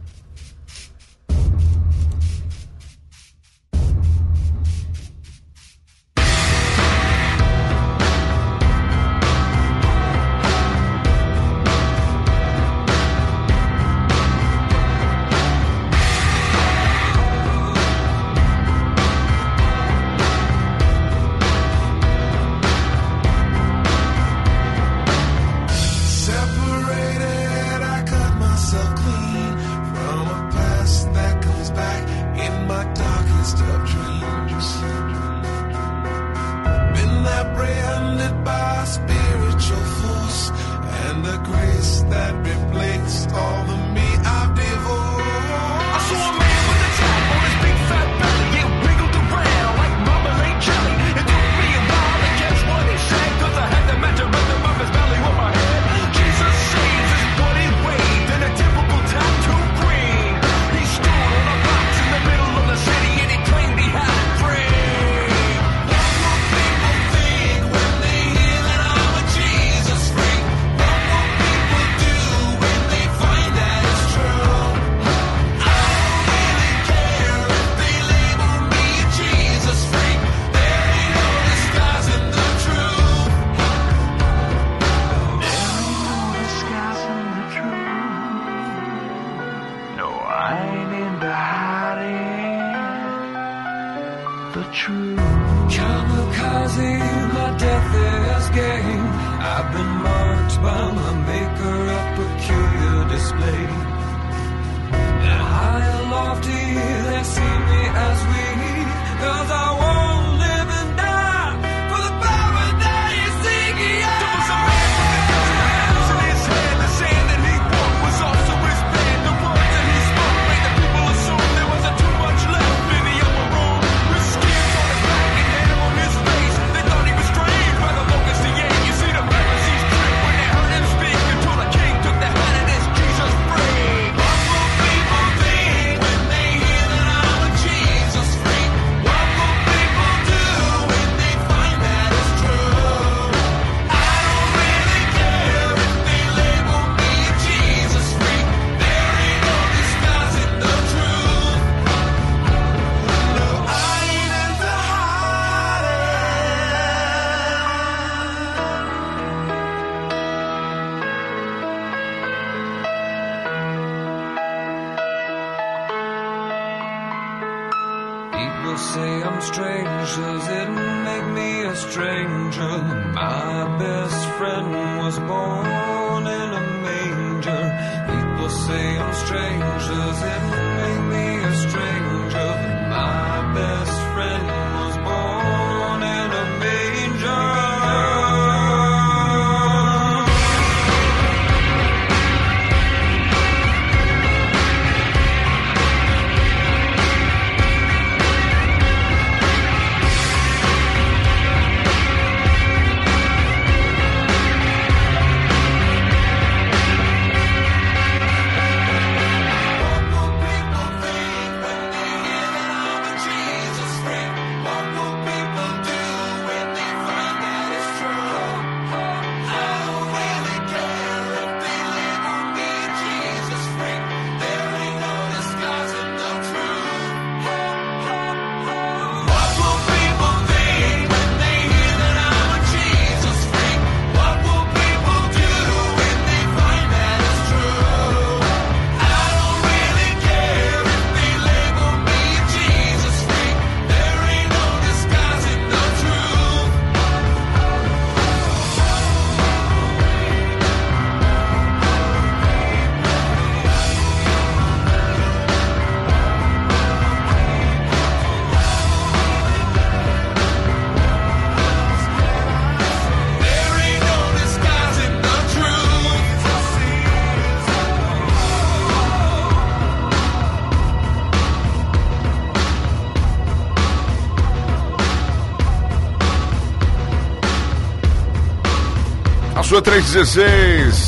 S2: Sua 316,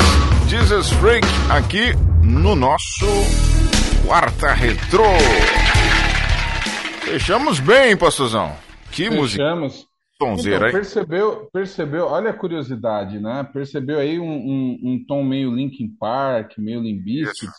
S2: Jesus Freak, aqui no nosso Quarta Retrô. Fechamos bem, pastorzão. Que música.
S3: Fechamos.
S2: Sonzeira,
S3: Então, percebeu, percebeu, olha a curiosidade, né? Percebeu aí um, um, um tom meio Linkin Park, meio Limp Bizkit,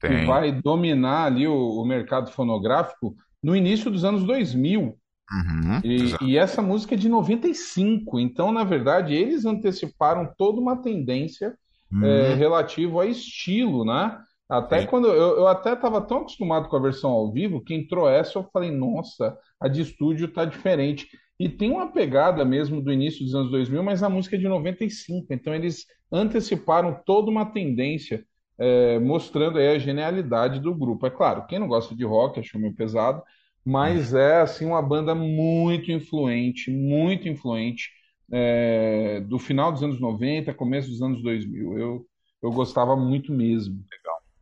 S3: que vai dominar ali o, o mercado fonográfico no início dos anos 2000.
S2: Uhum,
S3: E, e essa música é de 95, então, na verdade, eles anteciparam toda uma tendência
S2: Hum.
S3: é, relativo a estilo, né? Até quando eu, eu até estava tão acostumado com a versão ao vivo que entrou essa, eu falei, nossa, a de estúdio tá diferente. E tem uma pegada mesmo do início dos anos 2000, mas a música é de 95, então eles anteciparam toda uma tendência, é, mostrando aí a genialidade do grupo. É claro, quem não gosta de rock achou meio pesado, mas é assim uma banda muito influente, muito influente é, do final dos anos 90, começo dos anos 2000. Eu, eu gostava muito mesmo.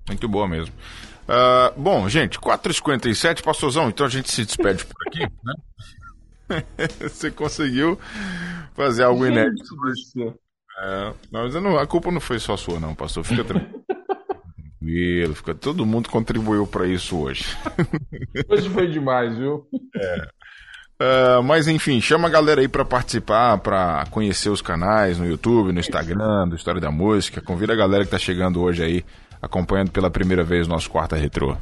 S2: Muito boa mesmo. Ah, bom, gente, 4h57, pastorzão, então a gente se despede por aqui, né? Você conseguiu fazer algo inédito. É, mas não- a culpa não foi só sua, não, pastor. Fica tranquilo. Tranquilo, fica, todo mundo contribuiu para isso hoje.
S3: Hoje foi demais, viu?
S2: Ah, mas enfim, chama a galera aí para participar, para conhecer os canais no YouTube, no Instagram, do História da Música. Convida a galera que tá chegando hoje aí, acompanhando pela primeira vez o nosso Quarta Retrô.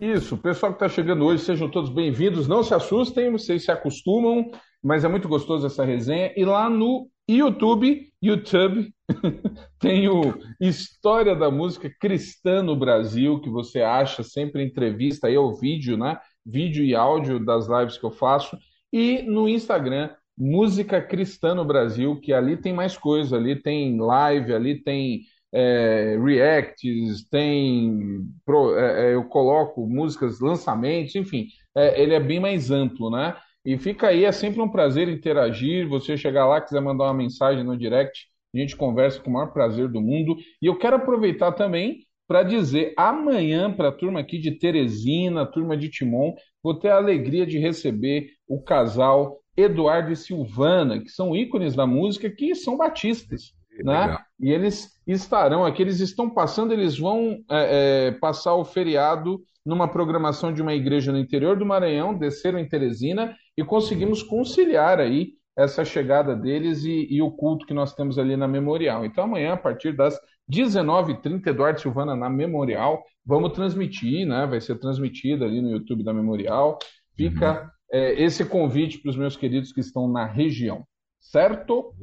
S3: Isso, pessoal que está chegando hoje, sejam todos bem-vindos. Não se assustem, vocês se acostumam, mas é muito gostoso essa resenha. E lá no YouTube, YouTube, tem o História da Música Cristã no Brasil, que você acha sempre entrevista aí, o vídeo, né? Vídeo e áudio das lives que eu faço. E no Instagram, Música Cristã no Brasil, que ali tem mais coisa, ali tem live, ali tem é, reacts, tem pro- é, é, eu coloco músicas, lançamentos, enfim, é, ele é bem mais amplo, né? E fica aí, é sempre um prazer interagir. Você chegar lá, quiser mandar uma mensagem no direct, a gente conversa com o maior prazer do mundo. E eu quero aproveitar também para dizer, amanhã, para a turma aqui de Teresina, turma de Timon, vou ter a alegria de receber o casal Eduardo e Silvana, que são ícones da música, que são batistas, né?
S2: legal.
S3: E eles estarão aqui, eles estão passando, eles vão é, é, passar o feriado numa programação de uma igreja no interior do Maranhão, desceram em Teresina e conseguimos conciliar aí essa chegada deles e, e o culto que nós temos ali na Memorial. Então amanhã, a partir das 19h30, Eduardo Silvana na Memorial, vamos transmitir, né? Vai ser transmitido ali no YouTube da Memorial. Fica é, esse convite para os meus queridos que estão na região, certo?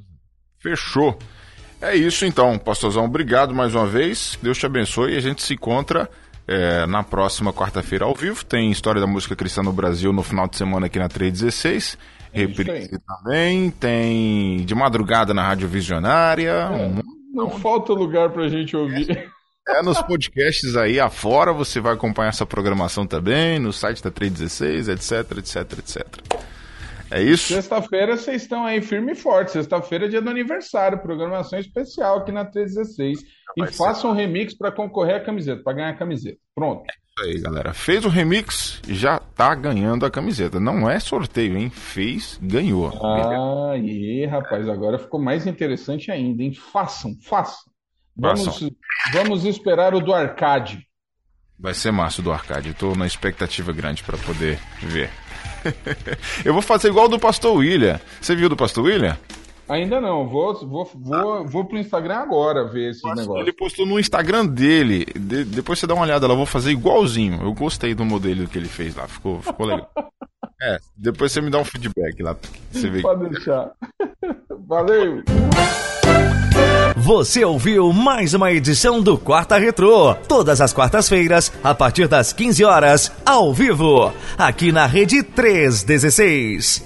S2: Fechou. É isso então, pastorzão. Obrigado mais uma vez. Deus te abençoe e a gente se encontra é, na próxima quarta-feira ao vivo. Tem História da Música Cristã no Brasil no final de semana aqui na 316. Reprise também. Tem de madrugada na Rádio Visionária.
S3: É, não falta lugar pra gente ouvir.
S2: É, nos podcasts aí afora você vai acompanhar essa programação também, no site da 316, etc, etc, etc. É isso?
S3: Sexta-feira vocês estão aí firme e forte. Sexta-feira é dia do aniversário, programação especial aqui na 316. e façam um remix para concorrer à camiseta, para ganhar a camiseta. Pronto.
S2: É isso aí, galera. Fez o remix, já tá ganhando a camiseta. Não é sorteio, hein? Fez, ganhou.
S3: Ah, e rapaz, agora ficou mais interessante ainda, hein? Façam, façam. Vamos,
S2: Façam.
S3: vamos esperar o do arcade.
S2: Vai ser massa o do arcade. Tô na expectativa grande para poder ver. Eu vou fazer igual do Pastor William. Você viu do Pastor William?
S3: Ainda não, vou, vou, vou, vou pro Instagram agora ver esses negócios.
S2: Ele postou no Instagram dele. De- depois você dá uma olhada lá, eu vou fazer igualzinho. Eu gostei do modelo que ele fez lá, ficou, ficou legal. É, depois você me dá um feedback lá. Você vê.
S3: Pode deixar. Valeu!
S1: Você ouviu mais uma edição do Quarta Retrô. Todas as quartas-feiras, a partir das 15 horas, ao vivo, aqui na Rede 316.